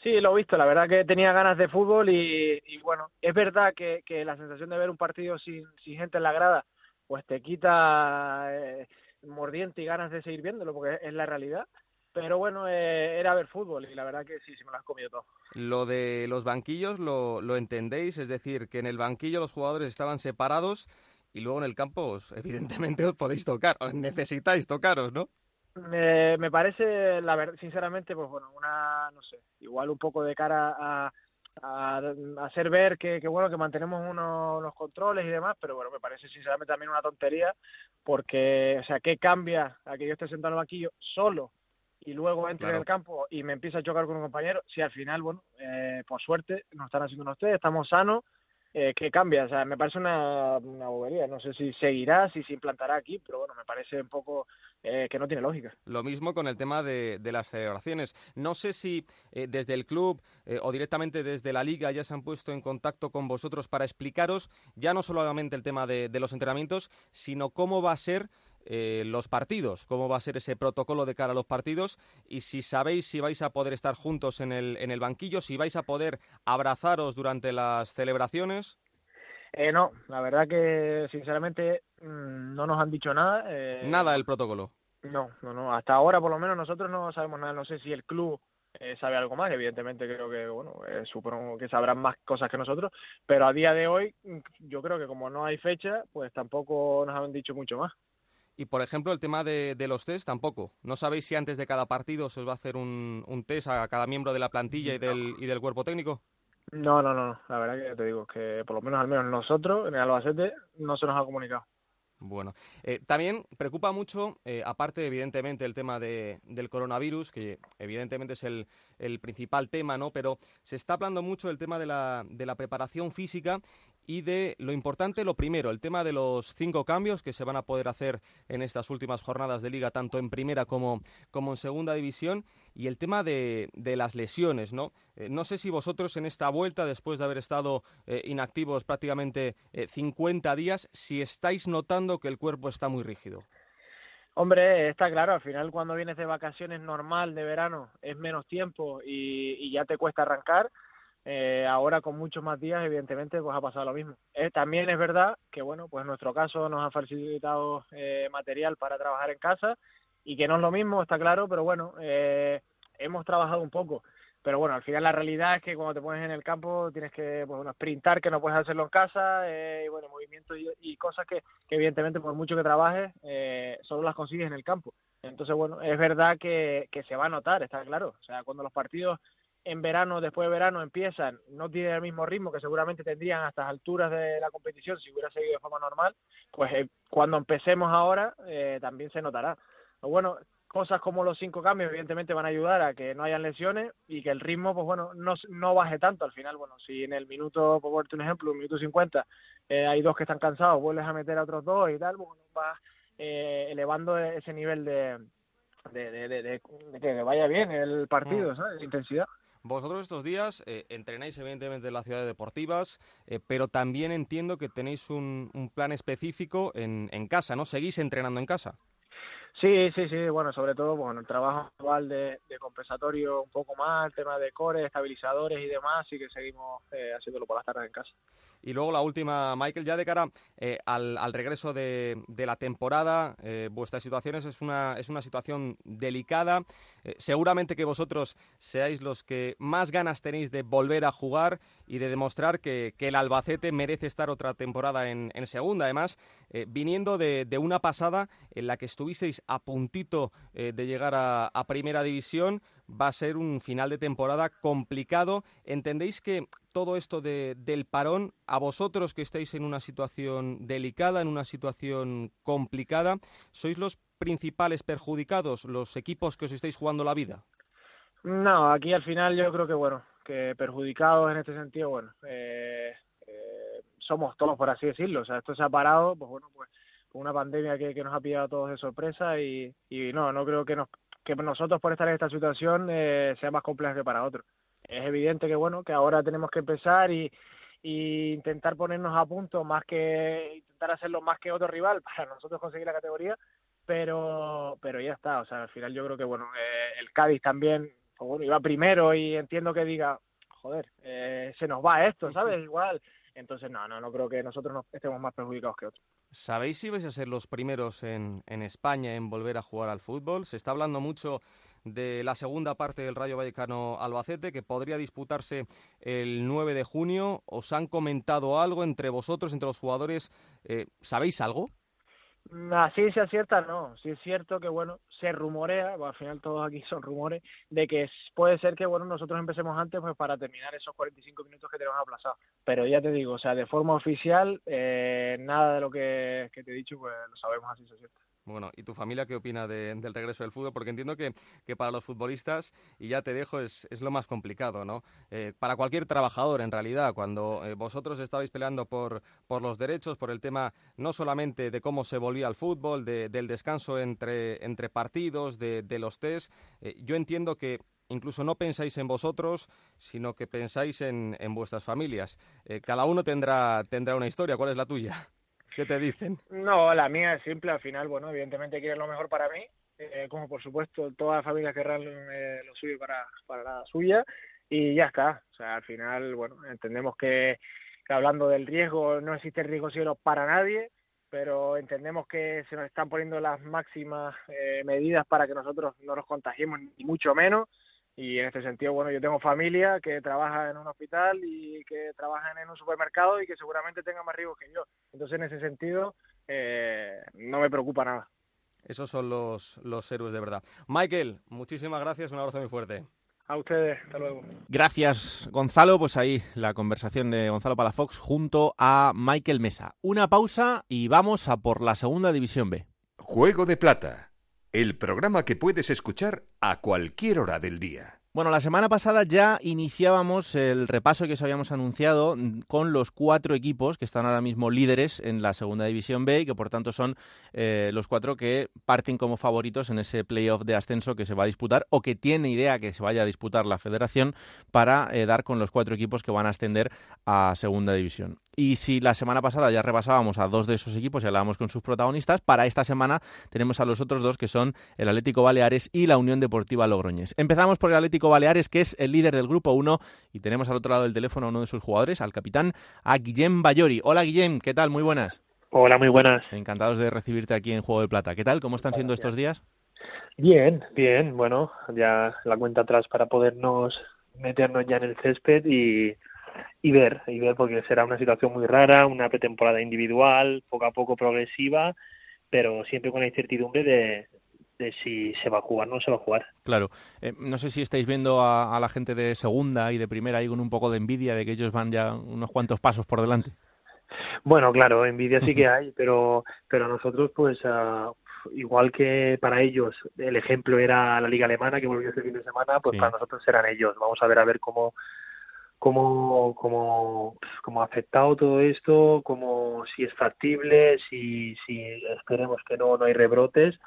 Sí, lo he visto. La verdad que tenía ganas de fútbol y, y bueno, es verdad que, que, la sensación de ver un partido sin, sin gente en la grada, pues te quita eh, mordiente y ganas de seguir viéndolo, porque es la realidad. Pero bueno, eh, era ver fútbol y la verdad que sí, sí me lo has comido todo. Lo de los banquillos lo, lo entendéis, es decir, que en el banquillo los jugadores estaban separados y luego en el campo, evidentemente, os podéis tocar, os necesitáis tocaros, ¿no? Me, me parece, la verdad, sinceramente, pues bueno, una, no sé, igual un poco de cara a, a, hacer ver que, que, bueno, que mantenemos unos, unos, controles y demás, pero bueno, me parece sinceramente también una tontería, porque, o sea, ¿qué cambia a que yo esté sentado en el banquillo solo y luego entre en el campo y me empieza a chocar con un compañero? Si al final, bueno, eh, por suerte nos están haciendo unos test, estamos sanos, eh, que cambia. O sea, me parece una, una bobería. No sé si seguirá, si se implantará aquí, pero bueno, me parece un poco eh, que no tiene lógica. Lo mismo con el tema de, de las celebraciones. No sé si eh, desde el club eh, o directamente desde la liga ya se han puesto en contacto con vosotros para explicaros ya no solamente el tema de, de los entrenamientos, sino cómo va a ser eh, los partidos, cómo va a ser ese protocolo de cara a los partidos y si sabéis si vais a poder estar juntos en el, en el banquillo, si vais a poder abrazaros durante las celebraciones. Eh, no, la verdad que sinceramente mmm, no nos han dicho nada. Eh, nada del protocolo. No, no, no. Hasta ahora por lo menos nosotros no sabemos nada. No sé si el club eh, sabe algo más. Evidentemente creo que, bueno, eh, supongo que sabrán más cosas que nosotros. Pero a día de hoy yo creo que como no hay fecha, pues tampoco nos han dicho mucho más. Y, por ejemplo, el tema de, los test tampoco. ¿No sabéis si antes de cada partido se os va a hacer un, un test a cada miembro de la plantilla y del, y del cuerpo técnico? No, no, no. La verdad que te digo que por lo menos al menos nosotros en el Albacete no se nos ha comunicado. Bueno, eh, también preocupa mucho, eh, aparte evidentemente el tema de, del coronavirus, que evidentemente es el, el, principal tema, ¿no? Pero se está hablando mucho del tema de la, de la preparación física y de lo importante, lo primero, el tema de los cinco cambios que se van a poder hacer en estas últimas jornadas de liga, tanto en primera como, como en segunda división, y el tema de, de las lesiones, ¿no? Eh, no sé si vosotros en esta vuelta, después de haber estado eh, inactivos prácticamente 50 eh, días, si estáis notando que el cuerpo está muy rígido. Hombre, está claro, al final cuando vienes de vacaciones normal de verano es menos tiempo y ya te cuesta arrancar eh, ahora con muchos más días, evidentemente, pues ha pasado lo mismo. Eh, también es verdad que, bueno, pues en nuestro caso nos ha facilitado eh, material para trabajar en casa y que no es lo mismo, está claro, pero bueno, hemos trabajado un poco. Pero bueno, al final la realidad es que cuando te pones en el campo tienes que, pues, bueno, sprintar, que no puedes hacerlo en casa, y bueno, movimientos y, cosas que, que, evidentemente por mucho que trabajes, solo las consigues en el campo. Entonces, bueno, es verdad que, que se va a notar, está claro. O sea, cuando los partidos en verano, después de verano empiezan, no tienen el mismo ritmo que seguramente tendrían a estas alturas de la competición si hubiera seguido de forma normal, pues eh, cuando empecemos ahora eh, también se notará. bueno, cosas como los cinco cambios evidentemente van a ayudar a que no hayan lesiones y que el ritmo, pues bueno, no, no baje tanto. Al final, bueno, si en el minuto, por ponerte un ejemplo, un minuto 50, eh, hay dos que están cansados, vuelves a meter a otros dos y tal, bueno, vas elevando ese nivel de, de, de, que vaya bien el partido, mm. ¿sabes? Intensidad. Vosotros estos días eh, entrenáis evidentemente en las ciudades deportivas, eh, pero también entiendo que tenéis un, plan específico en, casa, ¿no? ¿Seguís entrenando en casa? Sí, sí, sí, bueno, sobre todo, bueno, el trabajo actual de, compensatorio un poco más, el tema de core, estabilizadores y demás, y que seguimos eh, haciéndolo por las tardes en casa. Y luego la última, Michael, ya de cara eh, al, al, regreso de, de la temporada, eh, vuestra situación es una, es una situación delicada. Eh, seguramente que vosotros seáis los que más ganas tenéis de volver a jugar y de demostrar que, que el Albacete merece estar otra temporada en, en segunda. Además, eh, viniendo de, de, una pasada en la que estuvisteis a puntito eh, de llegar a, a primera división, va a ser un final de temporada complicado. ¿Entendéis que todo esto de, del parón, a vosotros que estáis en una situación delicada, en una situación complicada, sois los principales perjudicados, los equipos que os estáis jugando la vida? No, aquí al final yo creo que, bueno, que perjudicados en este sentido, bueno, eh, eh, somos todos, por así decirlo. O sea, esto se ha parado, pues bueno, pues una pandemia que, que nos ha pillado a todos de sorpresa y, y no, no creo que nos que nosotros por estar en esta situación eh, sea más compleja que para otros. Es evidente que bueno, que ahora tenemos que empezar y, y intentar ponernos a punto más que intentar hacerlo más que otro rival para nosotros conseguir la categoría, pero pero ya está, o sea, al final yo creo que bueno, eh, el Cádiz también pues bueno, iba primero y entiendo que diga, joder, eh, se nos va esto, ¿sabes? Igual entonces, no, no, no creo que nosotros no estemos más perjudicados que otros. ¿Sabéis si vais a ser los primeros en, en España en volver a jugar al fútbol? Se está hablando mucho de la segunda parte del Rayo Vallecano Albacete, que podría disputarse el 9 de junio. ¿Os han comentado algo entre vosotros, entre los jugadores? Eh, ¿Sabéis algo? La ciencia cierta no, sí es cierto que bueno, se rumorea, al final todos aquí son rumores, de que puede ser que bueno, nosotros empecemos antes pues para terminar esos 45 minutos que tenemos aplazados. Pero ya te digo, o sea, de forma oficial, eh, nada de lo que, te he dicho pues lo sabemos así, es cierto. Bueno, ¿y tu familia qué opina de, del regreso del fútbol? Porque entiendo que, que, para los futbolistas, y ya te dejo, es, es lo más complicado, ¿no? Eh, para cualquier trabajador, en realidad, cuando eh, vosotros estabais peleando por, por los derechos, por el tema no solamente de cómo se volvía al fútbol, de, del descanso entre, entre partidos, de, de los test, eh, yo entiendo que incluso no pensáis en vosotros, sino que pensáis en, en vuestras familias. Eh, cada uno tendrá, tendrá una historia. ¿Cuál es la tuya? ¿Qué te dicen? No, la mía es simple. Al final, bueno, evidentemente quieren lo mejor para mí, eh, como por supuesto todas las familias querrán eh, lo suyo para, para la suya y ya está. O sea, al final, bueno, entendemos que, hablando del riesgo, no existe riesgo cielo para nadie, pero entendemos que se nos están poniendo las máximas eh, medidas para que nosotros no nos contagiemos, ni mucho menos y en este sentido, bueno, yo tengo familia que trabaja en un hospital y que trabaja en un supermercado y que seguramente tenga más riesgos que yo. Entonces, en ese sentido, eh, no me preocupa nada. Esos son los, los héroes de verdad. Michael, muchísimas gracias, un abrazo muy fuerte. A ustedes, hasta luego. Gracias, Gonzalo. Pues ahí la conversación de Gonzalo Palafox junto a Michael Mesa. Una pausa y vamos a por la segunda división B. Juego de Plata, el programa que puedes escuchar a cualquier hora del día. Bueno, la semana pasada ya iniciábamos el repaso que os habíamos anunciado con los cuatro equipos que están ahora mismo líderes en la segunda división B y que por tanto son eh, los cuatro que parten como favoritos en ese playoff de ascenso que se va a disputar o que tiene idea que se vaya a disputar la federación para eh, dar con los cuatro equipos que van a ascender a segunda división. Y si la semana pasada ya repasábamos a dos de esos equipos y hablábamos con sus protagonistas, para esta semana tenemos a los otros dos que son el Atlético Baleares y la Unión Deportiva Logroñés. Empezamos por el Atlético Baleares, que es el líder del grupo 1, y tenemos al otro lado del teléfono a uno de sus jugadores, al capitán, a Guillem Bayori. Hola Guillem, ¿qué tal? Muy buenas. Hola, muy buenas. Encantados de recibirte aquí en Juego de Plata. ¿Qué tal? ¿Cómo están siendo estos días? Bien, bien. Bueno, ya la cuenta atrás para podernos meternos ya en el césped y, y ver, y ver porque será una situación muy rara, una pretemporada individual, poco a poco progresiva, pero siempre con la incertidumbre de, de si se va a jugar o no se va a jugar. Claro. Eh, no sé si estáis viendo a, la gente de segunda y de primera ahí con un poco de envidia de que ellos van ya unos cuantos pasos por delante. Bueno, claro, envidia sí que hay, pero, pero nosotros, pues, uh, igual que para ellos el ejemplo era la Liga Alemana que volvió este fin de semana, pues para nosotros serán ellos. Vamos a ver a ver cómo cómo, cómo, cómo ha afectado todo esto, cómo si es factible, si, si esperemos que no, no hay rebrotes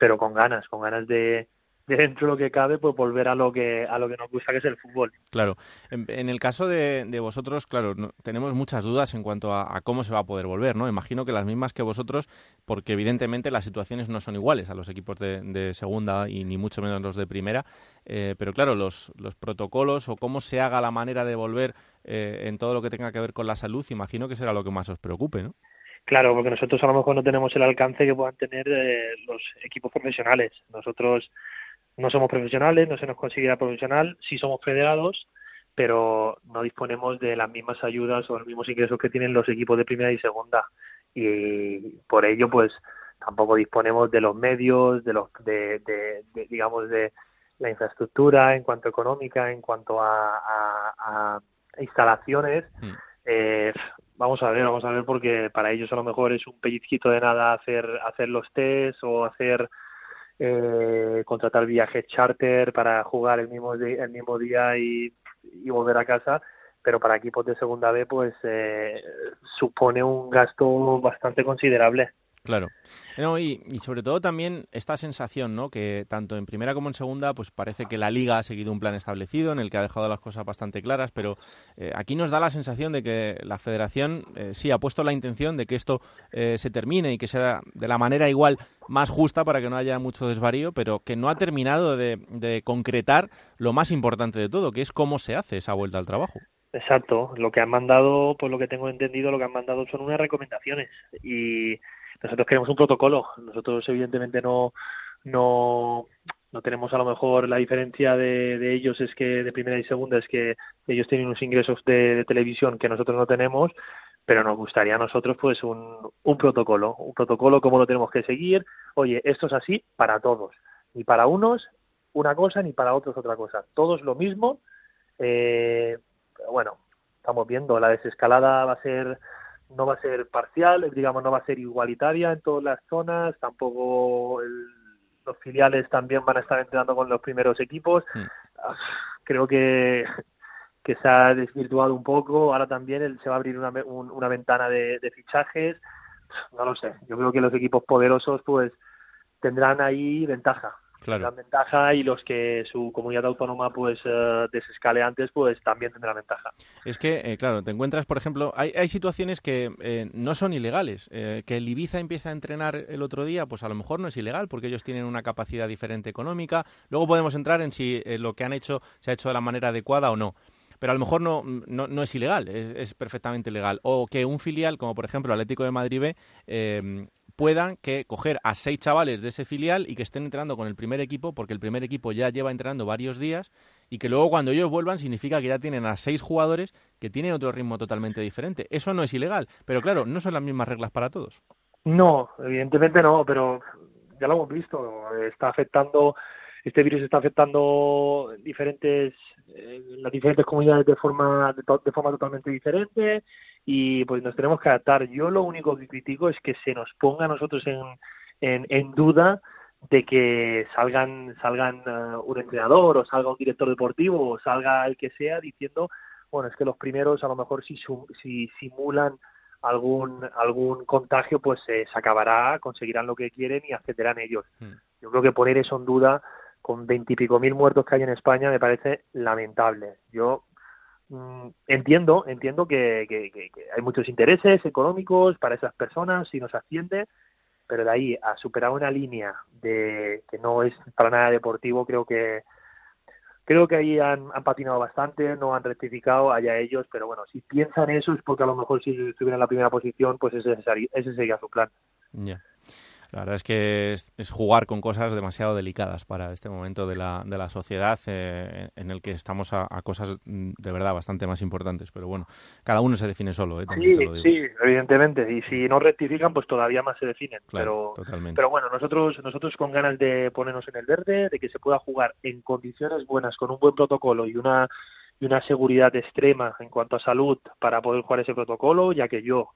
pero con ganas, con ganas de, dentro de lo que cabe, pues volver a lo que a lo que nos gusta, que es el fútbol. Claro. En, el caso de, vosotros, claro, tenemos muchas dudas en cuanto a, cómo se va a poder volver, ¿no? Imagino que las mismas que vosotros, porque evidentemente las situaciones no son iguales a los equipos de, segunda y ni mucho menos los de primera. Eh, pero claro, los, los protocolos o cómo se haga la manera de volver eh, en todo lo que tenga que ver con la salud, imagino que será lo que más os preocupe, ¿no? Claro, porque nosotros a lo mejor no tenemos el alcance que puedan tener eh, los equipos profesionales. Nosotros no somos profesionales, no se nos considera profesional, sí somos federados, pero no disponemos de las mismas ayudas o los mismos ingresos que tienen los equipos de primera y segunda. Y por ello, pues tampoco disponemos de los medios, de los, de, digamos, de la infraestructura en cuanto económica, en cuanto a, instalaciones. Mm. Eh, vamos a ver, vamos a ver porque para ellos a lo mejor es un pellizquito de nada hacer hacer los test o hacer eh, contratar viajes charter para jugar el mismo el mismo día y, volver a casa. Pero para equipos de segunda B pues eh, supone un gasto bastante considerable Claro. y, sobre todo también esta sensación, ¿no? Que tanto en primera como en segunda, pues parece que la liga ha seguido un plan establecido en el que ha dejado las cosas bastante claras, pero eh, aquí nos da la sensación de que la federación eh, sí ha puesto la intención de que esto eh, se termine y que sea de la manera igual más justa para que no haya mucho desvarío, pero que no ha terminado de, de concretar lo más importante de todo, que es cómo se hace esa vuelta al trabajo. Exacto, lo que han mandado, pues lo que tengo entendido, lo que han mandado son unas recomendaciones y nosotros queremos un protocolo. Nosotros, evidentemente, no, no, no tenemos a lo mejor la diferencia de, de, ellos es que de primera y segunda es que ellos tienen unos ingresos de, televisión que nosotros no tenemos pero nos gustaría a nosotros pues un, un protocolo un protocolo cómo lo tenemos que seguir oye esto es así para todos ni para unos una cosa ni para otros otra cosa todos lo mismo eh, bueno estamos viendo la desescalada va a ser no va a ser parcial, digamos, no va a ser igualitaria en todas las zonas, tampoco los filiales también van a estar entrenando con los primeros equipos. Hmm. Ah, creo que, que se ha desvirtuado un poco, ahora también se va a abrir una, una ventana de, de fichajes, no lo sé, yo creo que los equipos poderosos pues tendrán ahí ventaja, claro. ventaja y los que su comunidad autónoma pues uh, desescale antes pues también tendrán ventaja. Es que, eh, claro, te encuentras, por ejemplo, hay, hay situaciones que eh, no son ilegales. que el Ibiza empieza a entrenar el otro día, pues a lo mejor no es ilegal porque ellos tienen una capacidad diferente económica. Luego podemos entrar en si lo que han hecho se ha hecho de la manera adecuada o no pero a lo mejor no, no, es ilegal, es, perfectamente legal. O que un filial, como por ejemplo Atlético de Madrid eh, puedan que coger a seis chavales de ese filial y que estén entrenando con el primer equipo, porque el primer equipo ya lleva entrenando varios días y que luego cuando ellos vuelvan significa que ya tienen a seis jugadores que tienen otro ritmo totalmente diferente. Eso no es ilegal, pero claro, no son las mismas reglas para todos. No, evidentemente no, pero ya lo hemos visto, está afectando este virus está afectando diferentes eh, las diferentes comunidades de forma de, forma totalmente diferente y pues nos tenemos que adaptar. Yo lo único que critico es que se nos ponga a nosotros en, en, en duda de que salgan salgan eh, un entrenador o salga un director deportivo o salga el que sea diciendo bueno es que los primeros a lo mejor si si simulan algún algún contagio pues se acabará conseguirán lo que quieren y accederán ellos hmm. yo creo que poner eso en duda con veintipico mil muertos que hay en España me parece lamentable yo entiendo entiendo que, que, hay muchos intereses económicos para esas personas si nos asciende pero de ahí a superar una línea de que no es para nada deportivo, creo que creo que ahí han, patinado bastante, no han rectificado, allá ellos, pero bueno, si piensan eso es porque a lo mejor si estuvieran en la primera posición, pues ese, ese sería su plan. La verdad es que es, jugar con cosas demasiado delicadas para este momento de la, de la sociedad eh, en el que estamos a, cosas mm, de verdad bastante más importantes. Pero bueno, cada uno se define solo. ¿eh? sí, sí, evidentemente. Y si no rectifican, pues todavía más se definen. pero, pero bueno, nosotros, nosotros con ganas de ponernos en el verde, de que se pueda jugar en condiciones buenas, con un buen protocolo y una, y una seguridad extrema en cuanto a salud para poder jugar ese protocolo, ya que yo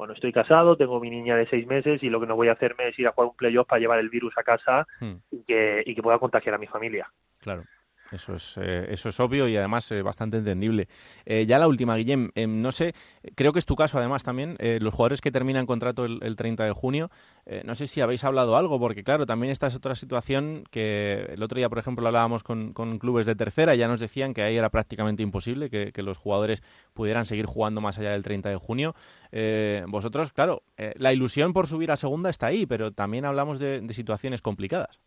bueno, estoy casado, tengo mi niña de seis meses y lo que no voy a hacerme es ir a jugar un playoff para llevar el virus a casa hmm. y, que, y que pueda contagiar a mi familia. Claro. Eso es, eh, eso es obvio y además eh, bastante entendible. Eh, ya la última, Guillem, no sé, creo que es tu caso además también, los jugadores que terminan contrato el, el 30 de junio, no sé si habéis hablado algo, porque claro, también esta es otra situación que el otro día, por ejemplo, hablábamos con, clubes de tercera, ya nos decían que ahí era prácticamente imposible que, los jugadores pudieran seguir jugando más allá del 30 de junio. vosotros, claro, la ilusión por subir a segunda está ahí, pero también hablamos de situaciones complicadas.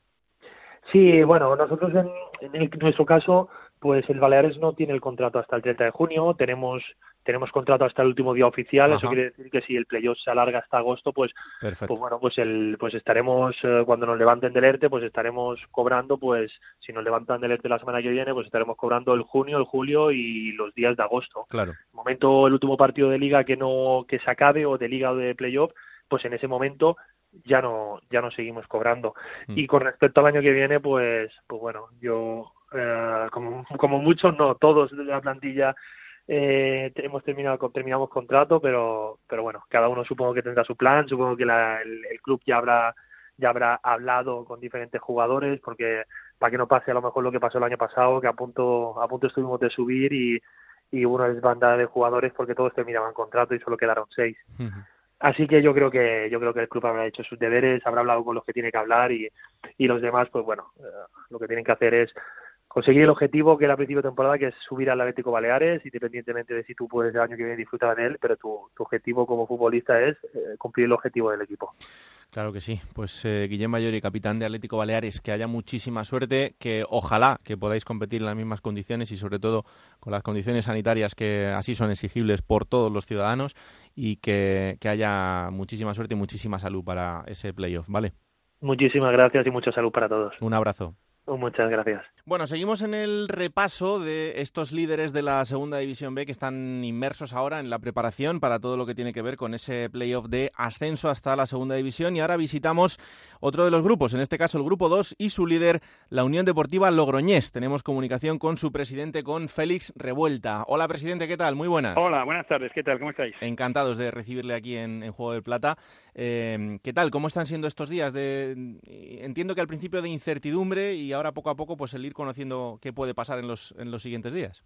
Sí, bueno, nosotros en, en, nuestro caso, pues el Baleares no tiene el contrato hasta el 30 de junio, tenemos tenemos contrato hasta el último día oficial, eso quiere decir que si el playoff se alarga hasta agosto, pues, pues bueno, pues el pues estaremos eh, cuando nos levanten del ERTE, pues estaremos cobrando, pues si nos levantan del ERTE la semana que viene, pues estaremos cobrando el junio, el julio y los días de agosto. Claro. El momento el último partido de liga que no que se acabe o de liga o de playoff, pues en ese momento ya no ya no seguimos cobrando. Mm. y con respecto al año que viene pues pues bueno yo eh, como como muchos no todos de la plantilla eh, hemos terminado terminamos contrato pero pero bueno cada uno supongo que tendrá su plan supongo que la, el, club ya habrá ya habrá hablado con diferentes jugadores porque para que no pase a lo mejor lo que pasó el año pasado que a punto a punto estuvimos de subir y y una desbandada de jugadores porque todos terminaban contrato y solo quedaron seis Así que yo creo que yo creo que el club habrá hecho sus deberes, habrá hablado con los que tiene que hablar y, y los demás, pues bueno, eh, lo que tienen que hacer es conseguir el objetivo que era a principio de temporada, que es subir al Atlético Baleares, independientemente de si tú puedes el año que viene disfrutar de él, pero tu, tu objetivo como futbolista es eh, cumplir el objetivo del equipo. Claro que sí. Pues eh, Guillem y capitán de Atlético Baleares, que haya muchísima suerte, que ojalá que podáis competir en las mismas condiciones y sobre todo con las condiciones sanitarias que así son exigibles por todos los ciudadanos y que, que haya muchísima suerte y muchísima salud para ese playoff, ¿vale? Muchísimas gracias y mucha salud para todos. Un abrazo. Muchas gracias. Bueno, seguimos en el repaso de estos líderes de la Segunda División B que están inmersos ahora en la preparación para todo lo que tiene que ver con ese playoff de ascenso hasta la Segunda División y ahora visitamos otro de los grupos, en este caso el grupo 2 y su líder, la Unión Deportiva Logroñés. Tenemos comunicación con su presidente, con Félix Revuelta. Hola, presidente, ¿qué tal? Muy buenas. Hola, buenas tardes, ¿qué tal? ¿Cómo estáis? Encantados de recibirle aquí en, Juego del Plata. Eh, ¿Qué tal? ¿Cómo están siendo estos días? De, entiendo que al principio de incertidumbre y ahora poco a poco pues el ir conociendo qué puede pasar en los, en los siguientes días.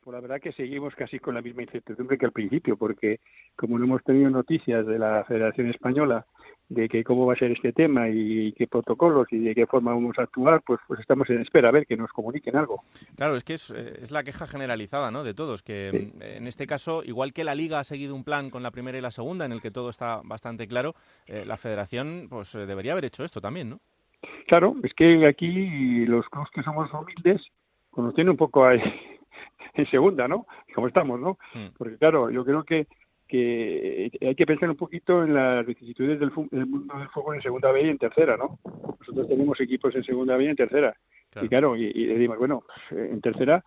Pues la verdad que seguimos casi con la misma incertidumbre que al principio, porque como no hemos tenido noticias de la Federación Española de que cómo va a ser este tema y qué protocolos y de qué forma vamos a actuar, pues, pues estamos en espera a ver que nos comuniquen algo. Claro, es que es, eh, es la queja generalizada ¿no? de todos, que mm, en este caso, igual que la Liga ha seguido un plan con la primera y la segunda, en el que todo está bastante claro, eh, la Federación pues eh, debería haber hecho esto también, ¿no? Claro, es que aquí los clubes que somos humildes, pues nos tiene un poco ahí en segunda, ¿no? Como estamos, ¿no? Hmm. Porque claro, yo creo que que hay que pensar un poquito en las vicisitudes del, mundo del fútbol en segunda B y en tercera, ¿no? Nosotros tenemos equipos en segunda B y en tercera. Y claro, y, y decimos, bueno, pues, en tercera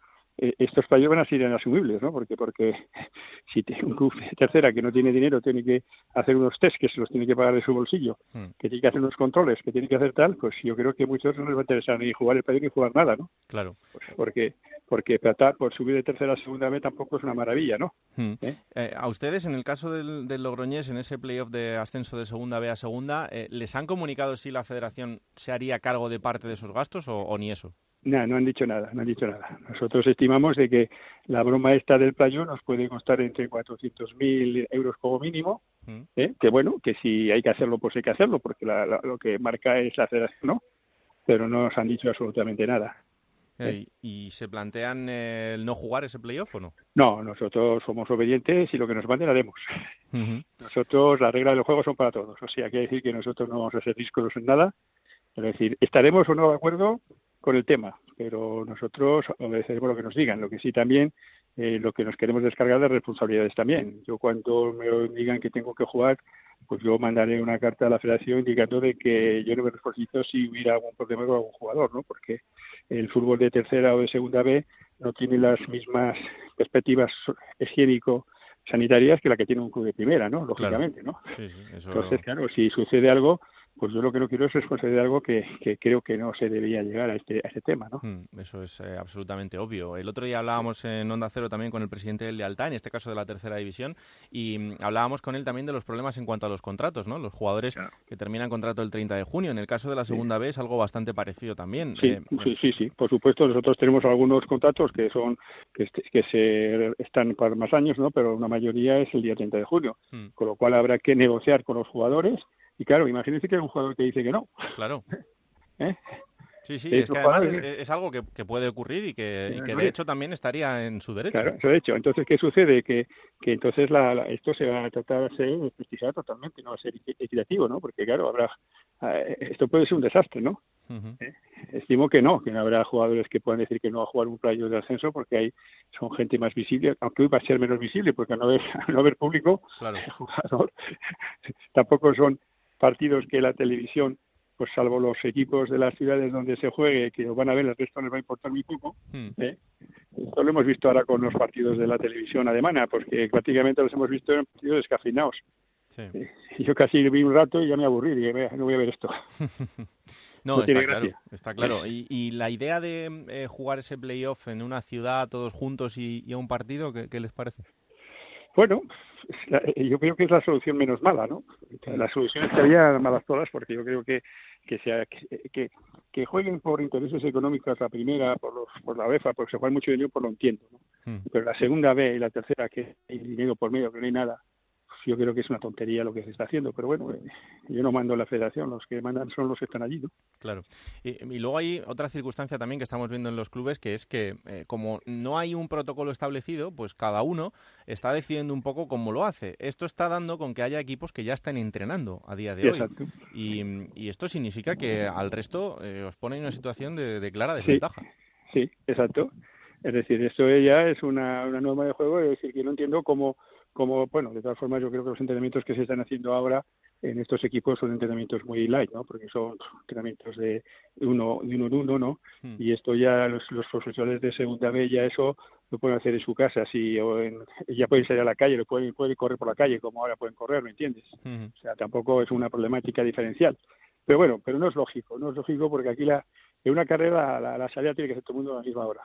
estos fallos van a ser inasumibles, ¿no? Porque, porque si un club de tercera que no tiene dinero tiene que hacer unos test que se los tiene que pagar de su bolsillo, hmm. que tiene que hacer unos controles, que tiene que hacer tal, pues yo creo que a muchos no les va a interesar ni jugar el partido ni jugar nada, ¿no? Claro. Pues porque porque tratar por subir de tercera a segunda vez tampoco es una maravilla, ¿no? Hmm. ¿Eh? Eh, a ustedes, en el caso del, del, Logroñés, en ese playoff de ascenso de segunda B a segunda, ¿les han comunicado si la federación se haría cargo de parte de esos gastos o ni eso? No, no han dicho nada, no han dicho nada. Nosotros estimamos de que la broma esta del playo nos puede costar entre 400.000 euros como mínimo, mm. ¿eh? que bueno, que si hay que hacerlo, pues hay que hacerlo, porque lo que marca es la federación, ¿no? Pero no nos han dicho absolutamente nada. ¿Eh? ¿Y se plantean el no jugar ese playoff o no? No, nosotros somos obedientes y lo que nos manden haremos. Nosotros, las reglas del juego son para todos. O sea, quiere decir que nosotros no vamos a ser discos en nada. Es decir, estaremos o no de acuerdo, con el tema, pero nosotros obedeceremos lo que nos digan. Lo que sí también, eh, lo que nos queremos descargar de responsabilidades también. Yo cuando me digan que tengo que jugar, pues yo mandaré una carta a la federación indicando de que yo no me responsabilizo si hubiera algún problema con algún jugador, ¿no? Porque el fútbol de tercera o de segunda B no tiene las mismas perspectivas higiénico sanitarias que la que tiene un club de primera, ¿no? Lógicamente, ¿no? Entonces, claro, si sucede algo, pues yo lo que no quiero es responsabilidad de algo que, creo que no se debería llegar a este, a este tema, ¿no? Mm, eso es eh, absolutamente obvio. El otro día hablábamos en Onda Cero también con el presidente del Lealtad, en este caso de la tercera división, y mm, hablábamos con él también de los problemas en cuanto a los contratos, ¿no? Los jugadores que terminan contrato el 30 de junio. En el caso de la segunda vez es algo bastante parecido también. Sí, eh, sí, sí, sí, por supuesto. Nosotros tenemos algunos contratos que son que, que se están para más años, ¿no? Pero una mayoría es el día 30 de junio, mm. con lo cual habrá que negociar con los jugadores y claro, imagínense que hay un jugador que dice que no. Claro. ¿Eh? Sí, sí, es que además es, algo que, puede ocurrir y que, de hecho también estaría en su derecho. Claro, de hecho. Entonces, ¿qué sucede? Que, que entonces la, esto se va a tratar de ser totalmente, no va a ser equitativo, ¿no? Porque, claro, habrá esto puede ser un desastre, ¿no? ¿Eh? Estimo que no, que no habrá jugadores que puedan decir que no a jugar un playo de ascenso porque hay son gente más visible, aunque hoy va a ser menos visible porque no haber, no haber público, el jugador tampoco son partidos que la televisión, pues salvo los equipos de las ciudades donde se juegue, que van a ver, el resto les va a importar muy poco. Hmm. ¿eh? Esto lo hemos visto ahora con los partidos de la televisión alemana, porque prácticamente los hemos visto en partidos descafeinados. Sí. Eh, yo casi vi un rato y ya me aburrí, dije, no voy a ver esto. no, está, claro, está claro. Y, la idea de eh, jugar ese playoff en una ciudad todos juntos y, a un partido, ¿qué les parece? Bueno, yo creo que es la solución menos mala, ¿no? Las soluciones estarían malas todas porque yo creo que que, sea, que, que, jueguen por intereses económicos la primera, por, los, por la UEFA, porque se juega mucho dinero, por pues lo entiendo, ¿no? Hmm. Pero la segunda B y la tercera, que hay dinero por medio, que no hay nada, yo creo que es una tontería lo que se está haciendo, pero bueno, eh, yo no mando la federación, los que mandan son los que están allí, ¿no? Claro. Y, luego hay otra circunstancia también que estamos viendo en los clubes, que es que eh, como no hay un protocolo establecido, pues cada uno está decidiendo un poco cómo lo hace. Esto está dando con que haya equipos que ya están entrenando a día de hoy. Y, esto significa que al resto eh, os pone en una situación de, clara desventaja. Sí, exacto. Es decir, esto ya es una, una norma de juego, es decir, que no entiendo cómo como, bueno, de todas formas yo creo que los entrenamientos que se están haciendo ahora en estos equipos son entrenamientos muy light, ¿no? Porque son entrenamientos de uno, de uno en uno, ¿no? Hmm. Y esto ya los, los, profesores de segunda B ya eso lo pueden hacer en su casa, si o ya pueden salir a la calle, lo pueden, pueden correr por la calle como ahora pueden correr, ¿me entiendes? Hmm. O sea, tampoco es una problemática diferencial. Pero bueno, pero no es lógico, no es lógico porque aquí la, en una carrera la, salida tiene que ser todo el mundo a la misma hora.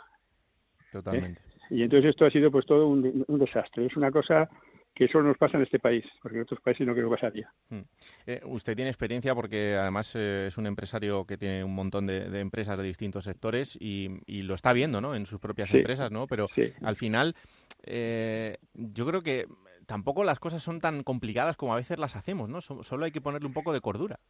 Totalmente. ¿Eh? Y entonces esto ha sido pues todo un, desastre. Es una cosa que solo nos pasa en este país, porque en otros países no creo que pasaría. Mm. Eh, usted tiene experiencia porque además eh, es un empresario que tiene un montón de, empresas de distintos sectores y, lo está viendo ¿no? en sus propias empresas, ¿no? pero al final eh, yo creo que tampoco las cosas son tan complicadas como a veces las hacemos, ¿no? solo hay que ponerle un poco de cordura.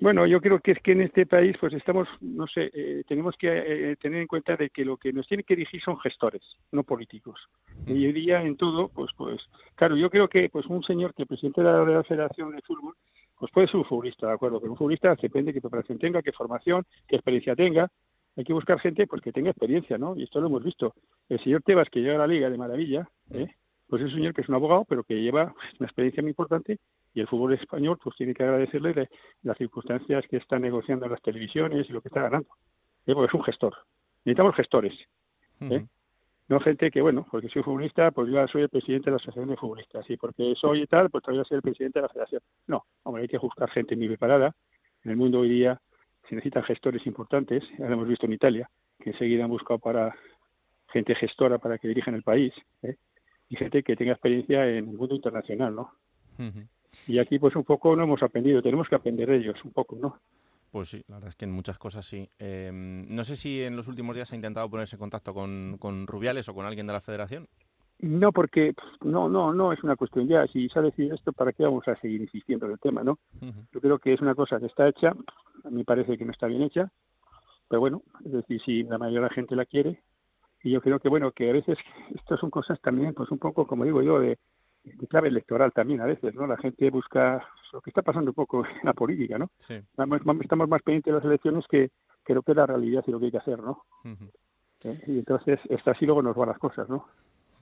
Bueno, yo creo que es que en este país, pues estamos, no sé, eh, tenemos que eh, tener en cuenta de que lo que nos tiene que dirigir son gestores, no políticos. Y hoy día en todo, pues, pues, claro, yo creo que, pues, un señor que presidente de la Real Federación de Fútbol, pues puede ser un futbolista, de acuerdo, pero un futbolista depende de qué preparación tenga, qué formación, qué experiencia tenga. Hay que buscar gente, pues, que tenga experiencia, ¿no? Y esto lo hemos visto. El señor Tebas, que llega a la Liga de maravilla, ¿eh? pues es un señor que es un abogado, pero que lleva una experiencia muy importante y el fútbol español pues tiene que agradecerle las circunstancias que está negociando en las televisiones y lo que está ganando. ¿eh? Porque es un gestor. Necesitamos gestores. ¿eh? no gente que, bueno, porque soy futbolista, pues yo soy el presidente de la Asociación de Futbolistas, y porque soy y tal, pues todavía soy el presidente de la Federación. No, hombre, hay que buscar gente muy preparada. En el mundo hoy día se necesitan gestores importantes, ya lo hemos visto en Italia, que enseguida han buscado para gente gestora para que dirijan el país, ¿eh? y gente que tenga experiencia en el mundo internacional, ¿no? Y aquí, pues un poco no hemos aprendido, tenemos que aprender de ellos un poco, ¿no? Pues sí, la verdad es que en muchas cosas sí. Em, no sé si en los últimos días ha intentado ponerse en contacto con, con Rubiales o con alguien de la federación. No, porque no, no, no es una cuestión ya. Si se ha decidido esto, ¿para qué vamos a seguir insistiendo en el tema, no? Yo creo que es una cosa que está hecha. A mí parece que no está bien hecha, pero bueno, es decir, si la mayoría de la gente la quiere, y yo creo que bueno, que a veces estas son cosas también, pues un poco, como digo yo, de, de clave electoral también a veces, ¿no? La gente busca lo que está pasando un poco en la política, ¿no? Sí. Estamos más pendientes de las elecciones que, que lo que es la realidad y lo que hay que hacer, ¿no? ¿Eh? Y entonces, está así luego nos van las cosas, ¿no?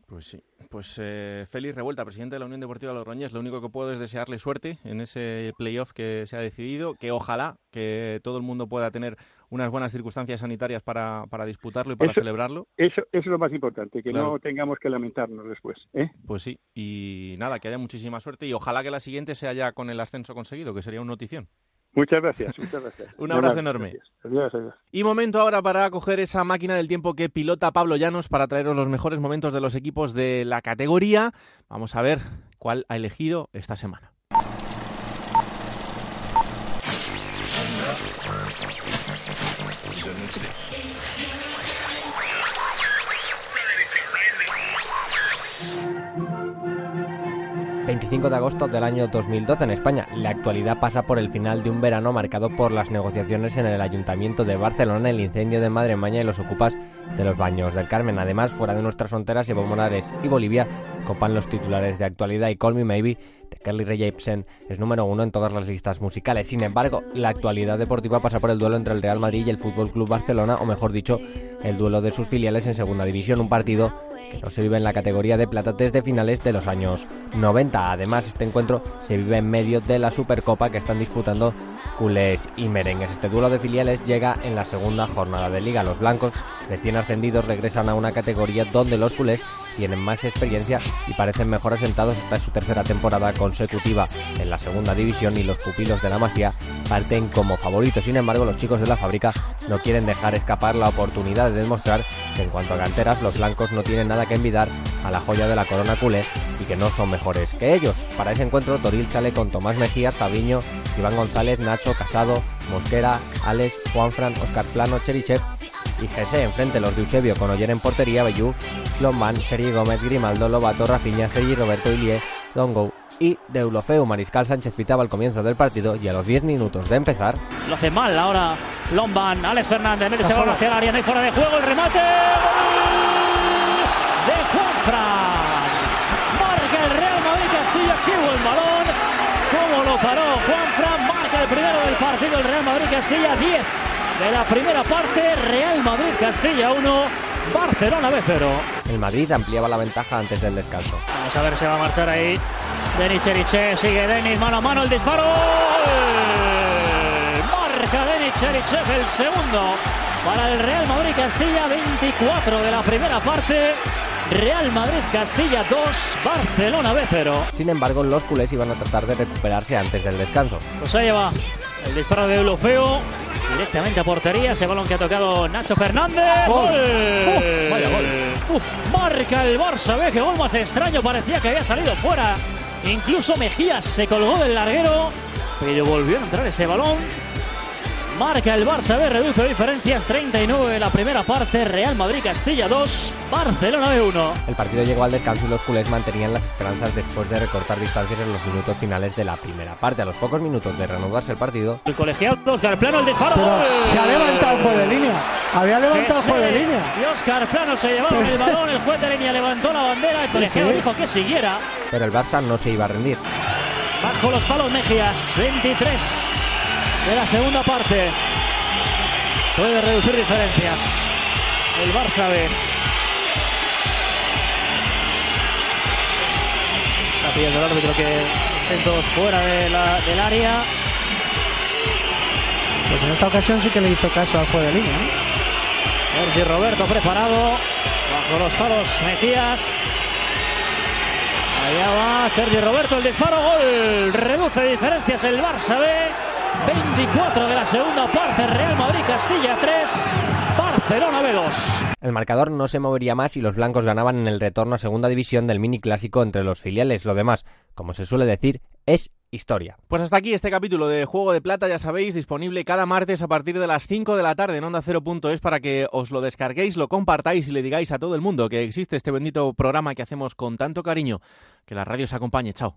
Pues sí. Pues eh, Félix Revuelta, presidente de la Unión Deportiva Logroñés, lo único que puedo es desearle suerte en ese playoff que se ha decidido, que ojalá que todo el mundo pueda tener unas buenas circunstancias sanitarias para, para disputarlo y para Eso- celebrarlo. Eso, eso es lo más importante, que Claro. no tengamos que lamentarnos después, ¿eh? Pues sí, y nada, que haya muchísima suerte y ojalá que la siguiente sea ya con el ascenso conseguido, que sería una notición. Muchas gracias, muchas gracias. Un abrazo Buenas enorme. gracias. Adiós, adiós. Y momento ahora para coger esa máquina del tiempo que pilota Pablo Llanos para traeros los mejores momentos de los equipos de la categoría. Vamos a ver cuál ha elegido esta semana. 25 de agosto del año 2012 en España. La actualidad pasa por el final de un verano marcado por las negociaciones en el Ayuntamiento de Barcelona, el incendio de Madre Maña y los ocupas de los baños del Carmen. Además, fuera de nuestras fronteras, Evo Morales y Bolivia copan los titulares de actualidad y Call Me Maybe de Kelly Rae Jepsen es número uno en todas las listas musicales. Sin embargo, la actualidad deportiva pasa por el duelo entre el Real Madrid y el Fútbol Club Barcelona, o mejor dicho, el duelo de sus filiales en Segunda División, un partido que no se vive en la categoría de plata desde finales de los años 90. Además, este encuentro se vive en medio de la Supercopa que están disputando culés y merengues. Este duelo de filiales llega en la segunda jornada de liga. Los blancos, recién ascendidos, regresan a una categoría donde los culés tienen más experiencia y parecen mejor asentados. Esta es su tercera temporada consecutiva en la segunda división y los pupilos de la Masía parten como favoritos. Sin embargo, los chicos de la fábrica no quieren dejar escapar la oportunidad de demostrar que en cuanto a canteras, los blancos no tienen nada que envidiar a la joya de la corona culé y que no son mejores que ellos. Para ese encuentro, Toril sale con Tomás Mejías, Fabiño, Iván González, Nacho, Casado, Mosquera, Alex, Juanfran, Oscar Plano, Cherichev y Jesse enfrente los de Eusebio con Oyer en portería, Bellú, Lomban, Sergi Gómez, Grimaldo, Lobato, Rafinha, Sergi Roberto Ilie, Dongo y Deulofeu Mariscal Sánchez pitaba al comienzo del partido y a los 10 minutos de empezar Lo hace mal ahora Lomban, Alex Fernández, mete ese balón hacia el área, no hay fuera de juego, el remate ¡Gol! de Juanfran. Marca el Real Madrid Castilla, qué buen balón. ¿Cómo lo paró Juanfran? Marca el primero del partido el Real Madrid Castilla, 10 de la primera parte, Real Madrid Castilla 1, Barcelona B 0. el Madrid ampliaba la ventaja antes del descanso. Vamos a ver si va a marchar ahí. Denis Cherichev, sigue Denis, mano a mano el disparo. Marca Denis Cherichev el segundo para el Real Madrid Castilla, 24 de la primera parte. Real Madrid Castilla 2, Barcelona B 0. Sin embargo, los culés iban a tratar de recuperarse antes del descanso. Pues ahí va el disparo de Eulofeo. Directamente a portería, ese balón que ha tocado Nacho Fernández. Gol. ¡Gol! Uh, vaya gol. Uf, marca el Barça B, que gol más extraño, parecía que había salido fuera. Incluso Mejías se colgó del larguero, pero volvió a entrar ese balón. Marca el Barça B, reduce diferencias, 39 de la primera parte, Real Madrid Castilla 2, Barcelona B 1. El partido llegó al descanso y los culés mantenían las esperanzas después de recortar distancias en los minutos finales de la primera parte. A los pocos minutos de reanudarse el partido, El colegiado Oscar Plano, el disparo. Se ha levantado el juez de línea. Había levantado el juez de línea. Y Oscar Plano se llevaron el balón, el juez de línea levantó la bandera, el Sí, colegiado sí. dijo que siguiera. pero el Barça no se iba a rendir. Bajo los palos Mejías, 23 de la segunda parte. Puede reducir diferencias. El Barça B. Está pidiendo el árbitro que estén todos fuera de la- del área. Pues en esta ocasión sí que le hizo caso al juez de línea. ¿eh? Sergi Roberto preparado. Bajo los palos Mejías. Allá va Sergio Roberto, el disparo, gol. Reduce diferencias el Barça B. 24 de la segunda parte, Real Madrid Castilla 3, Barcelona B2. El marcador no se movería más y los blancos ganaban en el retorno a segunda división del mini clásico entre los filiales. Lo demás, como se suele decir, es historia. Pues hasta aquí este capítulo de Juego de Plata, ya sabéis, disponible cada martes a partir de las 5 de la tarde en Onda es para que os lo descarguéis, lo compartáis y le digáis a todo el mundo que existe este bendito programa que hacemos con tanto cariño. Que la radio os acompañe. Chao.